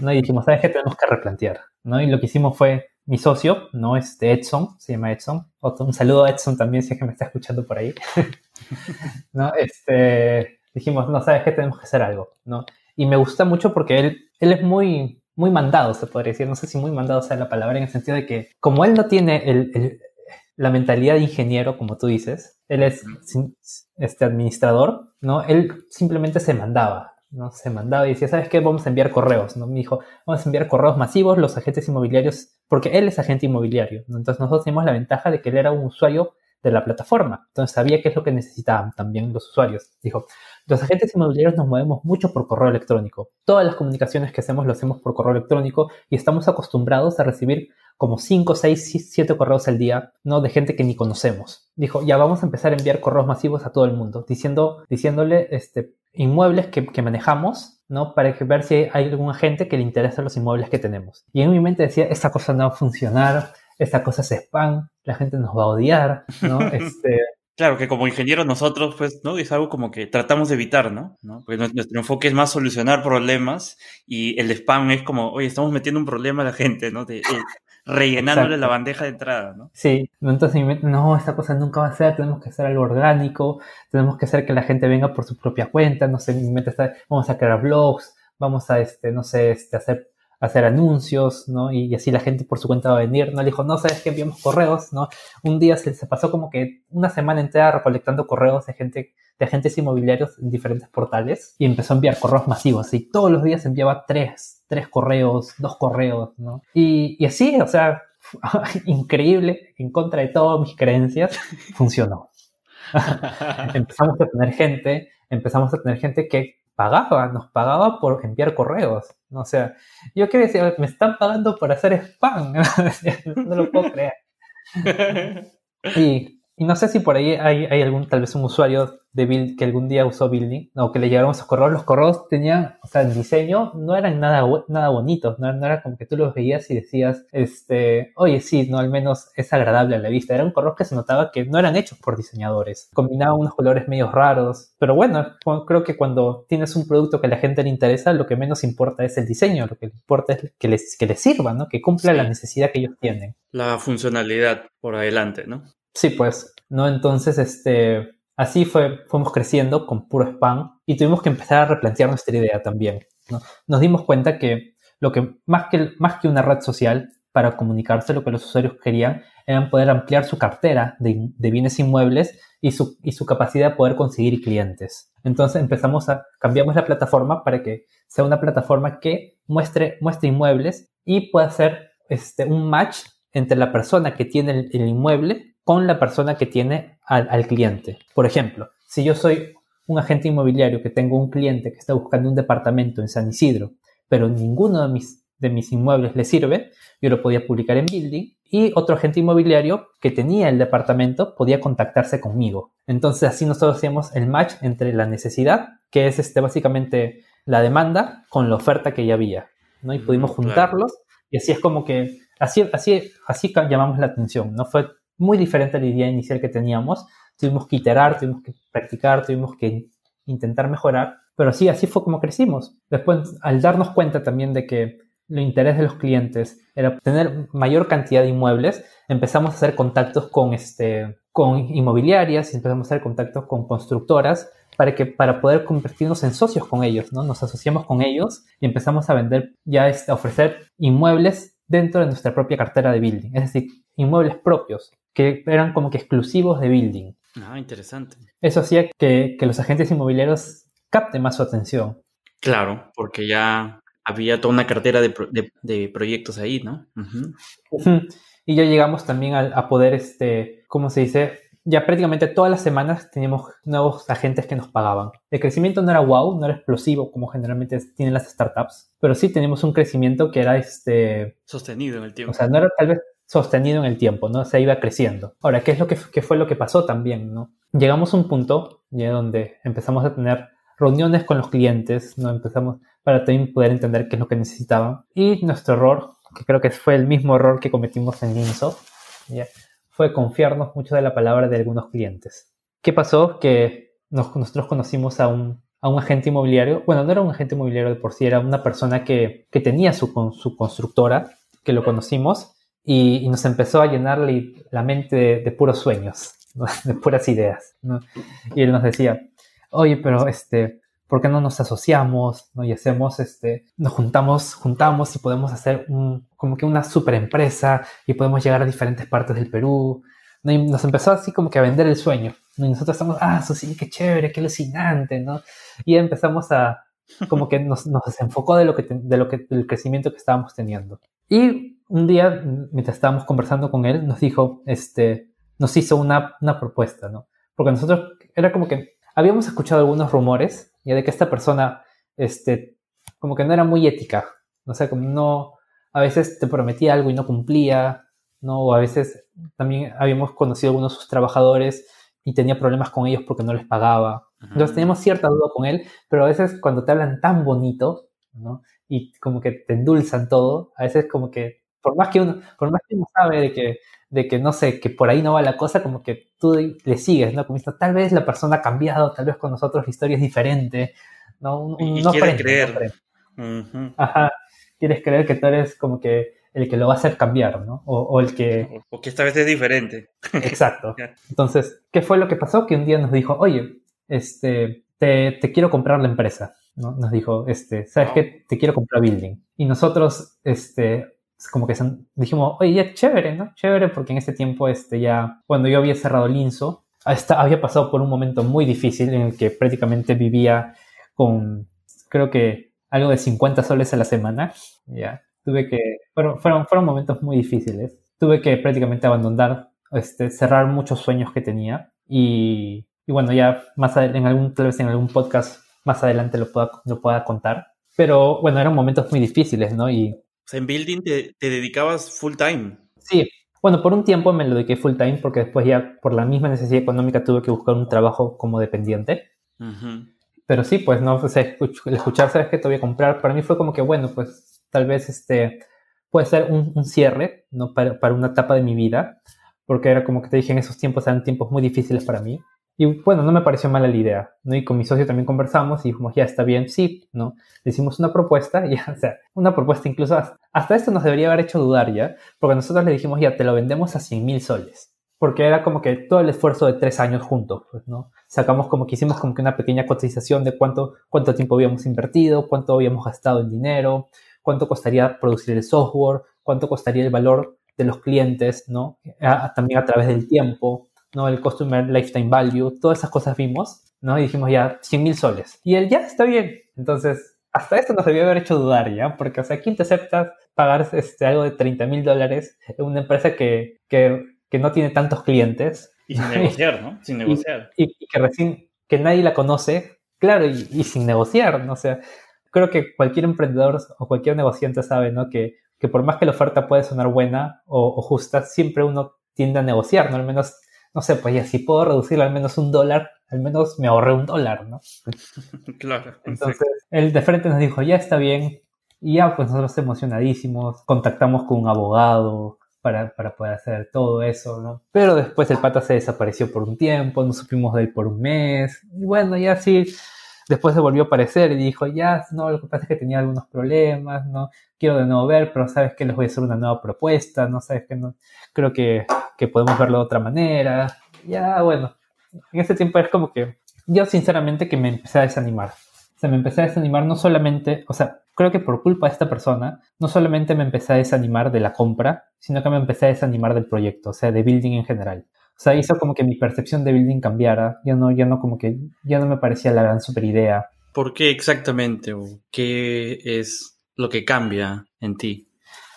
¿no? Y dijimos, ¿sabes qué? Tenemos que replantear, ¿no? Y lo que hicimos fue, mi socio, ¿no? Este Edson, se llama Edson. Un saludo a Edson también, si es que me está escuchando por ahí. ¿No? Este, dijimos, no, ¿sabes qué? Tenemos que hacer algo, ¿no? Y me gusta mucho porque él, él es muy, muy mandado, se podría decir. No sé si muy mandado sea la palabra, en el sentido de que, como él no tiene el, el, la mentalidad de ingeniero, como tú dices, él es este administrador, ¿no? Él simplemente se mandaba, ¿no? Se mandaba y decía, ¿sabes qué? Vamos a enviar correos, ¿no? Me dijo, vamos a enviar correos masivos, los agentes inmobiliarios, porque él es agente inmobiliario, ¿no? Entonces nosotros tenemos la ventaja de que él era un usuario de la plataforma, entonces sabía qué es lo que necesitaban también los usuarios. Dijo, los agentes inmobiliarios nos movemos mucho por correo electrónico. Todas las comunicaciones que hacemos lo hacemos por correo electrónico y estamos acostumbrados a recibir como 5, 6, 7 correos al día, ¿no? De gente que ni conocemos. Dijo, ya vamos a empezar a enviar correos masivos a todo el mundo, diciendo, diciéndole, este, inmuebles que, que manejamos, ¿no? Para ver si hay algún agente que le interesa los inmuebles que tenemos. Y en mi mente decía, esta cosa no va a funcionar, esta cosa es spam, la gente nos va a odiar, ¿no? Este... Claro, que como ingenieros nosotros, pues, ¿no? Es algo como que tratamos de evitar, ¿no? ¿no? Porque nuestro enfoque es más solucionar problemas y el spam es como, oye, estamos metiendo un problema a la gente, ¿no? De, eh, rellenándole la bandeja de entrada, ¿no? Sí, entonces no, esta cosa nunca va a ser, tenemos que hacer algo orgánico, tenemos que hacer que la gente venga por su propia cuenta, no sé, mi mente está, vamos a crear blogs, vamos a, este, no sé, este, hacer hacer anuncios, ¿no? Y, así la gente por su cuenta va a venir, ¿no? Le dijo, no, sabes que enviamos correos, ¿no? Un día se, se, pasó como que una semana entera recolectando correos de gente, de agentes inmobiliarios en diferentes portales y empezó a enviar correos masivos y todos los días enviaba tres, tres correos, dos correos, ¿no? Y, y así, o sea, increíble, en contra de todas mis creencias, funcionó. empezamos a tener gente, empezamos a tener gente que pagaba, nos pagaba por enviar correos. O sea, yo qué decía, me están pagando por hacer spam. no lo puedo creer. Y y no sé si por ahí hay, hay, algún, tal vez un usuario de Build que algún día usó Building, o que le llegaron esos correos. Los correos tenían, o sea, el diseño no eran nada, nada bonitos, no, no, era como que tú los veías y decías, este, oye, sí, no, al menos es agradable a la vista. Eran correos que se notaba que no eran hechos por diseñadores. Combinaban unos colores medio raros. Pero bueno, creo que cuando tienes un producto que a la gente le interesa, lo que menos importa es el diseño, lo que importa es que les, que les sirva, ¿no? Que cumpla la necesidad que ellos tienen. La funcionalidad por adelante, ¿no? Sí, pues, ¿no? Entonces, este, así fue, fuimos creciendo con puro spam y tuvimos que empezar a replantear nuestra idea también, ¿no? Nos dimos cuenta que lo que, más que, más que una red social para comunicarse, lo que los usuarios querían era poder ampliar su cartera de, bienes inmuebles y su, y su capacidad de poder conseguir clientes. Entonces empezamos a, cambiamos la plataforma para que sea una plataforma que muestre, muestre inmuebles y pueda hacer este, un match entre la persona que tiene el inmueble con la persona que tiene al, cliente. Por ejemplo, si yo soy un agente inmobiliario que tengo un cliente que está buscando un departamento en San Isidro, pero ninguno de mis, de mis inmuebles le sirve, yo lo podía publicar en Building y otro agente inmobiliario que tenía el departamento podía contactarse conmigo. Entonces así nosotros hacíamos el match entre la necesidad, que es este, básicamente la demanda, con la oferta que ya había. ¿no? Y pudimos juntarlos y así es como que, así, así, así llamamos la atención. No fue muy diferente a la idea inicial que teníamos. Tuvimos que iterar, tuvimos que practicar, tuvimos que intentar mejorar, pero sí, así fue como crecimos. Después, al darnos cuenta también de que el interés de los clientes era tener mayor cantidad de inmuebles, empezamos a hacer contactos con, este, con inmobiliarias, empezamos a hacer contactos con constructoras para, que, para poder convertirnos en socios con ellos, ¿no? Nos asociamos con ellos y empezamos a vender, ya este, a ofrecer inmuebles dentro de nuestra propia cartera de building, es decir, inmuebles propios que eran como que exclusivos de building. Ah, interesante. Eso hacía que, los agentes inmobiliarios capten más su atención. Claro, porque ya había toda una cartera de, proyectos ahí, ¿no? Y ya llegamos también a, poder, este, ¿cómo se dice? Ya prácticamente todas las semanas teníamos nuevos agentes que nos pagaban. El crecimiento no era wow, no era explosivo como generalmente tienen las startups, pero sí teníamos un crecimiento que era este... Sostenido en el tiempo. O sea, no era tal vez sostenido en el tiempo, ¿no? Se iba creciendo. Ahora, ¿qué es lo que, fue lo que pasó también, ¿no? Llegamos a un punto ya donde empezamos a tener reuniones con los clientes, ¿no? Empezamos para también poder entender qué es lo que necesitaban. Y nuestro error, que creo que fue el mismo error que cometimos en Inso, fue confiarnos mucho de la palabra de algunos clientes. ¿Qué pasó? Que nosotros conocimos a un, a un agente inmobiliario, bueno, no era un agente inmobiliario de por sí, era una persona que, que tenía su, su constructora, que lo conocimos, y, nos empezó a llenarle la mente de, puros sueños, de puras ideas. Y él nos decía, oye, pero este, ¿por qué no nos asociamos ¿no? y hacemos, este, nos juntamos, juntamos y podemos hacer un, como que una super empresa y podemos llegar a diferentes partes del Perú? Y nos empezó así como que a vender el sueño. Y nosotros estamos, ah, eso sí, qué chévere, qué alucinante, ¿no? Y empezamos a, como que nos, nos desenfocó de lo que, de lo que, del crecimiento que estábamos teniendo. Y un día, mientras estábamos conversando con él, nos dijo, este, nos hizo una, una propuesta, ¿no? Porque nosotros, era como que habíamos escuchado algunos rumores, ya de que esta persona, este, como que no era muy ética, no sé, como no, a veces te prometía algo y no cumplía, ¿no? O a veces también habíamos conocido a algunos de sus trabajadores y tenía problemas con ellos porque no les pagaba. Entonces teníamos cierta duda con él, pero a veces cuando te hablan tan bonito, ¿no? Y como que te endulzan todo, a veces como que por más que uno, por más que uno sabe de que, de que, no sé, que por ahí no va la cosa, como que tú le sigues, ¿no? Como tal vez la persona ha cambiado, tal vez con nosotros la historia es diferente, ¿no? y, no quieres creer. Ajá, quieres creer que tú eres como que el que lo va a hacer cambiar, ¿no? O, el que... O, que esta vez es diferente. Exacto. Entonces, ¿qué fue lo que pasó? Que un día nos dijo, oye, este, te, te quiero comprar la empresa, ¿no? Nos dijo, este, ¿sabes qué? Te quiero comprar Building. Y nosotros, este, como que dijimos, oye, ya chévere, ¿no? Chévere porque en ese tiempo, este, ya, cuando yo había cerrado Linzo, había pasado por un momento muy difícil en el que prácticamente vivía con, creo que, algo de 50 soles a la semana, ya. Tuve que, fueron, fueron, fueron momentos muy difíciles. Tuve que prácticamente abandonar, este, cerrar muchos sueños que tenía y, y bueno, ya más en algún, tal vez en algún podcast más adelante lo pueda, lo pueda contar. Pero bueno, eran momentos muy difíciles, ¿no? Y, o sea, en Building te, te dedicabas full time. Sí, bueno, por un tiempo me lo dediqué full time porque después ya por la misma necesidad económica tuve que buscar un trabajo como dependiente. Pero sí, pues no, o sea, escuchar, sabes que te voy a comprar, para mí fue como que, bueno, pues tal vez este puede ser un, cierre, ¿no? Para, para, una etapa de mi vida, porque era como que te dije, en esos tiempos eran tiempos muy difíciles para mí. Y bueno, no me pareció mala la idea, ¿no? Y con mi socio también conversamos y dijimos, ya está bien, sí, ¿no? Le hicimos una propuesta, ya, o sea, una propuesta incluso hasta esto nos debería haber hecho dudar ya, porque nosotros le dijimos, ya, te lo vendemos a 100 mil soles. Porque era como que todo el esfuerzo de tres años juntos, pues, ¿no? Sacamos como que hicimos como que una pequeña cotización de cuánto, cuánto tiempo habíamos invertido, cuánto habíamos gastado en dinero, cuánto costaría producir el software, cuánto costaría el valor de los clientes, ¿no? también a través del tiempo, ¿no? El Customer Lifetime Value, todas esas cosas vimos, ¿no? Y dijimos ya, 100 mil soles. Y él ya está bien. Entonces, hasta esto nos debió haber hecho dudar, ¿ya? Porque, o sea, ¿quién te acepta pagar este, algo de 30 mil dólares en una empresa que, que, que, no tiene tantos clientes? Y sin negociar, ¿no? Sin negociar. Y, que recién, que nadie la conoce, claro, y, sin negociar, ¿no? O sea, creo que cualquier emprendedor o cualquier negociante sabe, ¿no? Que, que por más que la oferta puede sonar buena o, o justa, siempre uno tiende a negociar, ¿no? Al menos no sé, pues ya si puedo reducirlo al menos un dólar, al menos me ahorré un dólar, ¿no? Claro. Entonces, él de frente nos dijo, ya está bien. Y ya, pues nosotros emocionadísimos, contactamos con un abogado para, para poder hacer todo eso, ¿no? Pero después el pata se desapareció por un tiempo, no supimos de él por un mes. Y bueno, ya sí, después se volvió a aparecer y dijo, ya, no, lo que pasa es que tenía algunos problemas, ¿no? Quiero de nuevo ver, pero sabes que les voy a hacer una nueva propuesta, ¿no? Sabes que no, creo que que podemos verlo de otra manera. Ya, bueno, en ese tiempo es como que yo sinceramente que me empecé a desanimar. O sea, me empecé a desanimar no solamente, o sea, creo que por culpa de esta persona, no solamente me empecé a desanimar de la compra, sino que me empecé a desanimar del proyecto, o sea, de building en general. O sea, hizo como que mi percepción de building cambiara, ya no, ya no como que, ya no me parecía la gran super idea. ¿Por qué exactamente? ¿O qué es lo que cambia en ti?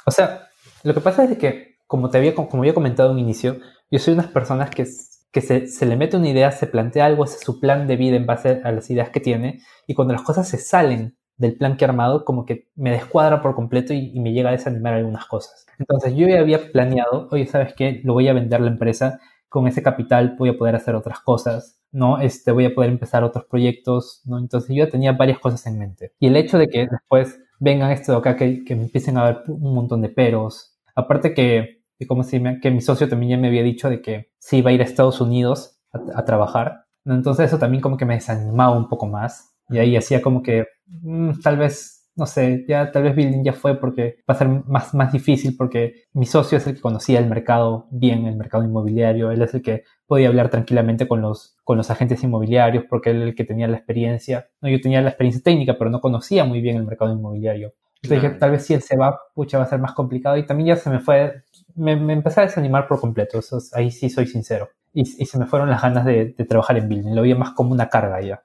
O sea, lo que pasa es que como te había, como había comentado en inicio, yo soy unas personas que, que se, se, le mete una idea, se plantea algo, hace su plan de vida en base a las ideas que tiene, y cuando las cosas se salen del plan que he armado, como que me descuadra por completo y, me llega a desanimar algunas cosas. Entonces yo ya había planeado, oye, ¿sabes qué? Lo voy a vender la empresa, con ese capital voy a poder hacer otras cosas, ¿no? Este, voy a poder empezar otros proyectos, ¿no? Entonces yo tenía varias cosas en mente. Y el hecho de que después vengan esto de acá, que, que empiecen a haber un montón de peros, aparte que y como si que mi socio también ya me había dicho de que sí iba a ir a Estados Unidos a, trabajar. Entonces eso también como que me desanimaba un poco más. Y ahí hacía como que mm, tal vez, no sé, ya tal vez Building ya fue porque va a ser más, más difícil porque mi socio es el que conocía el mercado bien, el mercado inmobiliario. Él es el que podía hablar tranquilamente con los, con los agentes inmobiliarios porque él es el que tenía la experiencia. No, yo tenía la experiencia técnica, pero no conocía muy bien el mercado inmobiliario. Entonces dije, tal vez si él se va, pucha, va a ser más complicado. Y también ya se me fue me, empecé a desanimar por completo, eso ahí sí soy sincero. Y, se me fueron las ganas de, trabajar en building, lo vi más como una carga ya,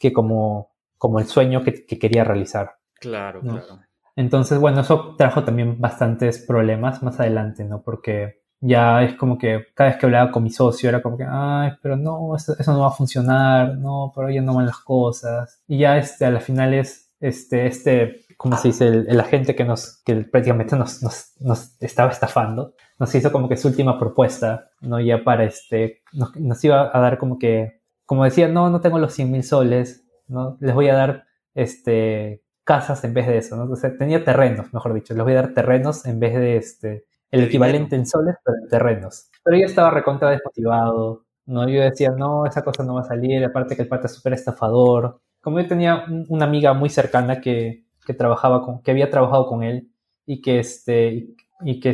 que como, como el sueño que, quería realizar. Claro, claro. Entonces, bueno, eso trajo también bastantes problemas más adelante, ¿no? Porque ya es como que cada vez que hablaba con mi socio era como que, ay, pero no, eso, no va a funcionar, no, pero ya no van las cosas. Y ya este, a la final es este, este ¿cómo se dice? El, agente que nos, que prácticamente nos, nos, nos, estaba estafando, nos hizo como que su última propuesta, ¿no? Ya para este, nos, nos iba a dar como que, como decía, no, no tengo los 100 mil soles, ¿no? Les voy a dar, este, casas en vez de eso, ¿no? O sea, tenía terrenos, mejor dicho, les voy a dar terrenos en vez de este, el equivalente en soles, pero en terrenos. Pero yo estaba recontra desmotivado, ¿no? Yo decía, no, esa cosa no va a salir, aparte que el pata es súper estafador. Como yo tenía una amiga muy cercana que, que trabajaba con, que había trabajado con él y que este, y que,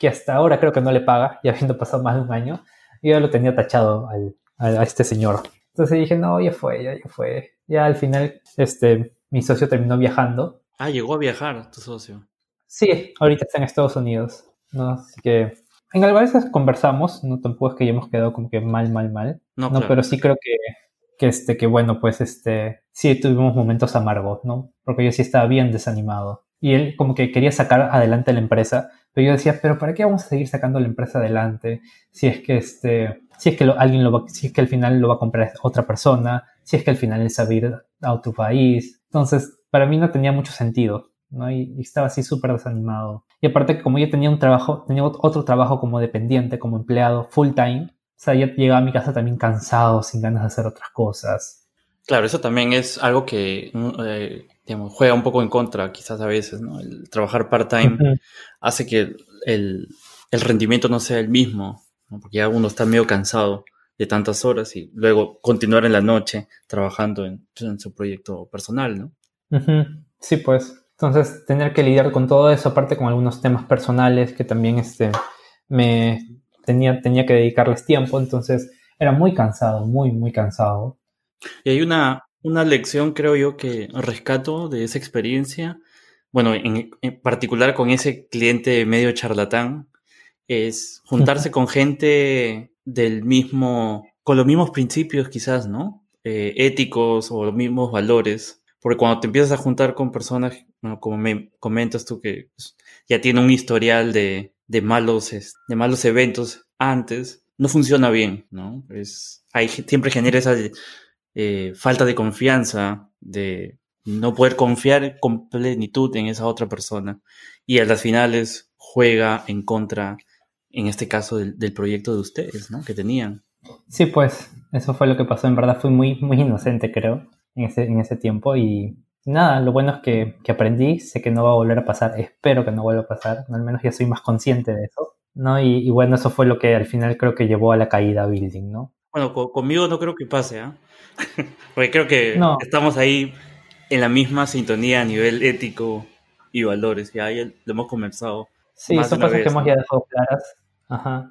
que hasta ahora creo que no le paga, ya habiendo pasado más de un año, y yo lo tenía tachado al, a, este señor. Entonces dije, no, ya fue, ya, ya fue. Ya al final, este, mi socio terminó viajando. Ah, llegó a viajar tu socio. Sí, ahorita está en Estados Unidos, ¿no? Así que en algunas veces conversamos, no tampoco es que ya hemos quedado como que mal, mal, mal. No, pero sí creo que, que, este, que bueno, pues este, sí tuvimos momentos amargos, ¿no? Porque yo sí estaba bien desanimado. Y él como que quería sacar adelante la empresa, pero yo decía, pero ¿para qué vamos a seguir sacando la empresa adelante? Si es que este, si es que alguien lo va, si es que al final lo va a comprar otra persona, si es que al final es a ir a otro país. Entonces, para mí no tenía mucho sentido, ¿no? Y, estaba así súper desanimado. Y aparte, como yo tenía un trabajo, tenía otro trabajo como dependiente, como empleado, full time, o sea, yo llegaba a mi casa también cansado, sin ganas de hacer otras cosas. Claro, eso también es algo que eh, juega un poco en contra, quizás a veces, ¿no? El trabajar part-time hace que el, rendimiento no sea el mismo, porque ya uno está medio cansado de tantas horas y luego continuar en la noche trabajando en, su proyecto personal, ¿no? Sí, pues. Entonces, tener que lidiar con todo eso, aparte con algunos temas personales que también este, me tenía, tenía que dedicarles tiempo, entonces era muy cansado, muy, muy cansado. Y hay una, una lección, creo yo, que rescato de esa experiencia, bueno, en, particular con ese cliente medio charlatán, es juntarse con gente del mismo, con los mismos principios quizás, ¿no? Eh, éticos o los mismos valores. Porque cuando te empiezas a juntar con personas, como me comentas tú, que pues, ya tiene un historial de, de, malos, de malos eventos antes, no funciona bien, ¿no? Es, hay, siempre genera esa eh, falta de confianza, de no poder confiar con plenitud en esa otra persona. Y a las finales juega en contra, en este caso, del, proyecto de ustedes, ¿no? Que tenían. Sí, pues eso fue lo que pasó. En verdad fui muy, muy inocente, creo, en ese, en ese tiempo. Y nada, lo bueno es que, que aprendí. Sé que no va a volver a pasar. Espero que no vuelva a pasar. Al menos ya soy más consciente de eso. ¿no? Y, y, bueno, eso fue lo que al final creo que llevó a la caída building, ¿no? Bueno, conmigo no creo que pase, ¿ah? Porque creo que estamos ahí en la misma sintonía a nivel ético y valores. Ya lo hemos conversado. Sí, son cosas que hemos ya dejado claras. Ajá.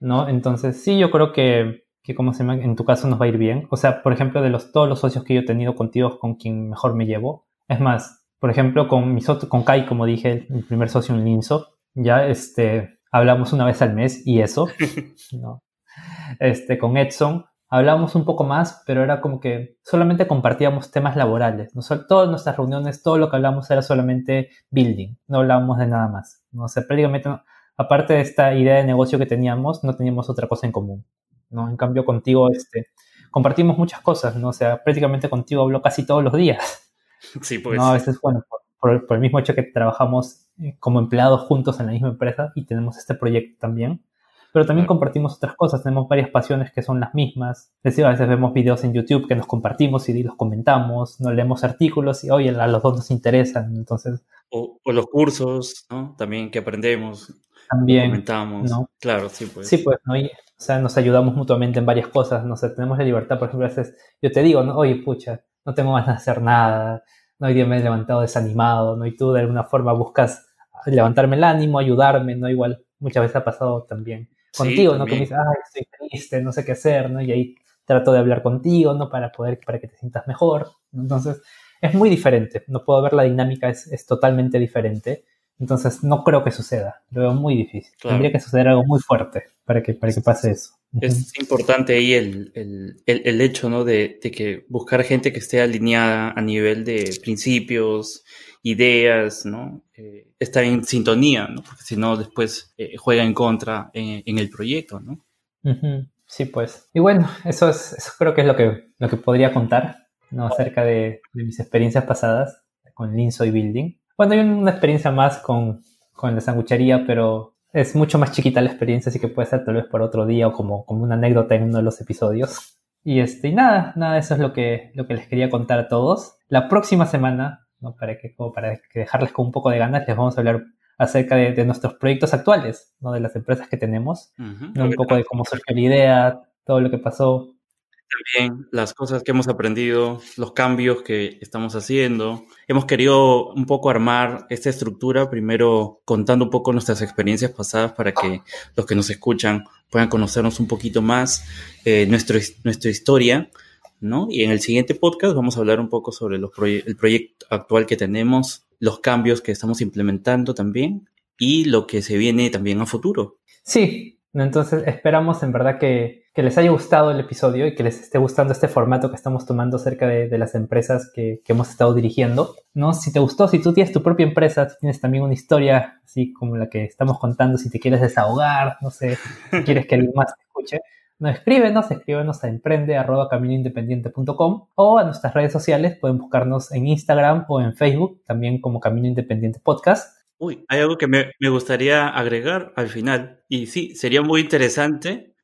¿No? Entonces, sí, yo creo que, que como se en tu caso nos va a ir bien. O sea, por ejemplo, de los, todos los socios que yo he tenido contigo, con quien mejor me llevo. Es más, por ejemplo, con mi con Kai, como dije, el primer socio en Linso, ya este, hablamos una vez al mes y eso. ¿no? este, con Edson, hablábamos un poco más, pero era como que solamente compartíamos temas laborales. ¿no? Todas nuestras reuniones, todo lo que hablábamos era solamente building, no hablábamos de nada más. ¿no? O sea, prácticamente, aparte de esta idea de negocio que teníamos, no teníamos otra cosa en común. ¿no? En cambio, contigo este, compartimos muchas cosas, ¿no? O sea, prácticamente contigo hablo casi todos los días. Sí, pues. ¿no? A veces, bueno, por, por el mismo hecho que trabajamos eh, como empleados juntos en la misma empresa y tenemos este proyecto también, pero también compartimos otras cosas, tenemos varias pasiones que son las mismas. Es decir, a veces vemos videos en YouTube que nos compartimos y los comentamos, nos leemos artículos y, oye, a los dos nos interesan, entonces... O, los cursos, ¿no? También que aprendemos, también comentamos. ¿no? Claro, sí, pues. Sí, pues, ¿no? o sea, nos ayudamos mutuamente en varias cosas, no sé, tenemos la libertad, por ejemplo, a veces yo te digo, ¿no? oye, pucha, no tengo ganas de hacer nada, no, hoy día me he levantado desanimado, ¿no? Y tú de alguna forma buscas levantarme el ánimo, ayudarme, ¿no? Igual muchas veces ha pasado también contigo, ¿no? Que me dices, ay, estoy triste, no sé qué hacer, ¿no? Y ahí trato de hablar contigo, ¿no? Para poder, para que te sientas mejor. Entonces, es muy diferente. No puedo ver la dinámica, es, es totalmente diferente. Entonces, no creo que suceda. Lo veo muy difícil. Tendría que suceder algo muy fuerte para que, para que pase eso. Es importante ahí el, el, el, hecho, ¿no? De, de, que buscar gente que esté alineada a nivel de principios, ideas, ¿no? Eh, estar en sintonía, ¿no? Porque si no, después eh, juega en contra en, el proyecto, ¿no? Sí, pues. Y bueno, eso, es, eso creo que es lo que, lo que podría contar, ¿no? Acerca de, mis experiencias pasadas con Linso y Building. Bueno, hay una experiencia más con, con la sanguchería, pero es mucho más chiquita la experiencia, así que puede ser tal vez por otro día o como, como una anécdota en uno de los episodios. Y este, y nada, nada, eso es lo que, lo que les quería contar a todos. La próxima semana para, que, para que dejarles con un poco de ganas, les vamos a hablar acerca de, nuestros proyectos actuales, ¿no? de las empresas que tenemos, un poco de cómo surgió la idea, todo lo que pasó. También las cosas que hemos aprendido, los cambios que estamos haciendo. Hemos querido un poco armar esta estructura, primero contando un poco nuestras experiencias pasadas para que los que nos escuchan puedan conocernos un poquito más, eh, nuestra historia, ¿no? Y en el siguiente podcast vamos a hablar un poco sobre el proyecto actual que tenemos, los cambios que estamos implementando también y lo que se viene también a futuro. Sí, entonces esperamos en verdad que, les haya gustado el episodio y que les esté gustando este formato que estamos tomando acerca de, las empresas que, hemos estado dirigiendo. ¿no? Si te gustó, si tú tienes tu propia empresa, tienes también una historia así como la que estamos contando, si te quieres desahogar, no sé, si quieres que alguien más te escuche, no, escríbenos, escríbenos a emprende.caminoindependiente.com o a nuestras redes sociales, pueden buscarnos en Instagram o en Facebook, también como Camino Independiente Podcast. Uy, hay algo que me, gustaría agregar al final. Y sí, sería muy interesante.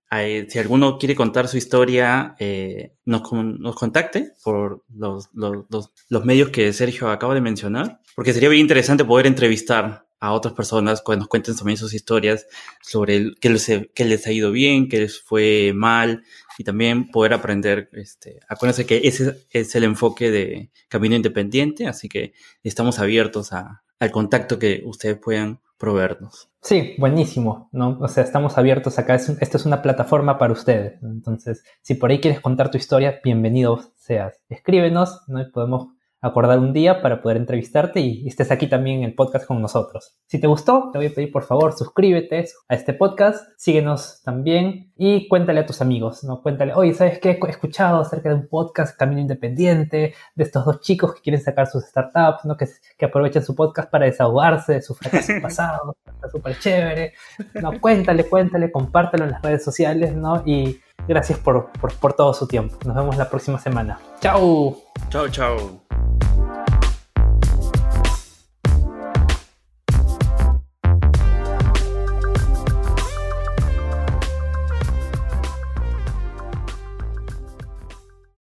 Si alguno quiere contar su historia, eh, nos, nos, contacte por los, los, los, medios que Sergio acaba de mencionar, porque sería bien interesante poder entrevistar a otras personas que nos cuenten también sus historias sobre qué, les, les ha ido bien, qué les fue mal, y también poder aprender. Este, acuérdense que ese es el enfoque de Camino Independiente, así que estamos abiertos a, al contacto que ustedes puedan proveernos. Sí, buenísimo, ¿no? O sea, estamos abiertos acá, esto es una plataforma para ustedes, entonces, si por ahí quieres contar tu historia, bienvenido seas. Escríbenos, ¿no? Y podemos acordar un día para poder entrevistarte y, estés aquí también en el podcast con nosotros. Si te gustó, te voy a pedir por favor suscríbete a este podcast, síguenos también y cuéntale a tus amigos, ¿no? Cuéntale, oye, ¿sabes qué? He escuchado acerca de un podcast Camino Independiente, de estos dos chicos que quieren sacar sus startups, ¿no? Que, que aprovechan su podcast para desahogarse de su fracaso pasado, está súper chévere, ¿no? Cuéntale, cuéntale, compártelo en las redes sociales, ¿no? Y gracias por, por, por todo su tiempo. Nos vemos la próxima semana. ¡Chao! Chao, chao.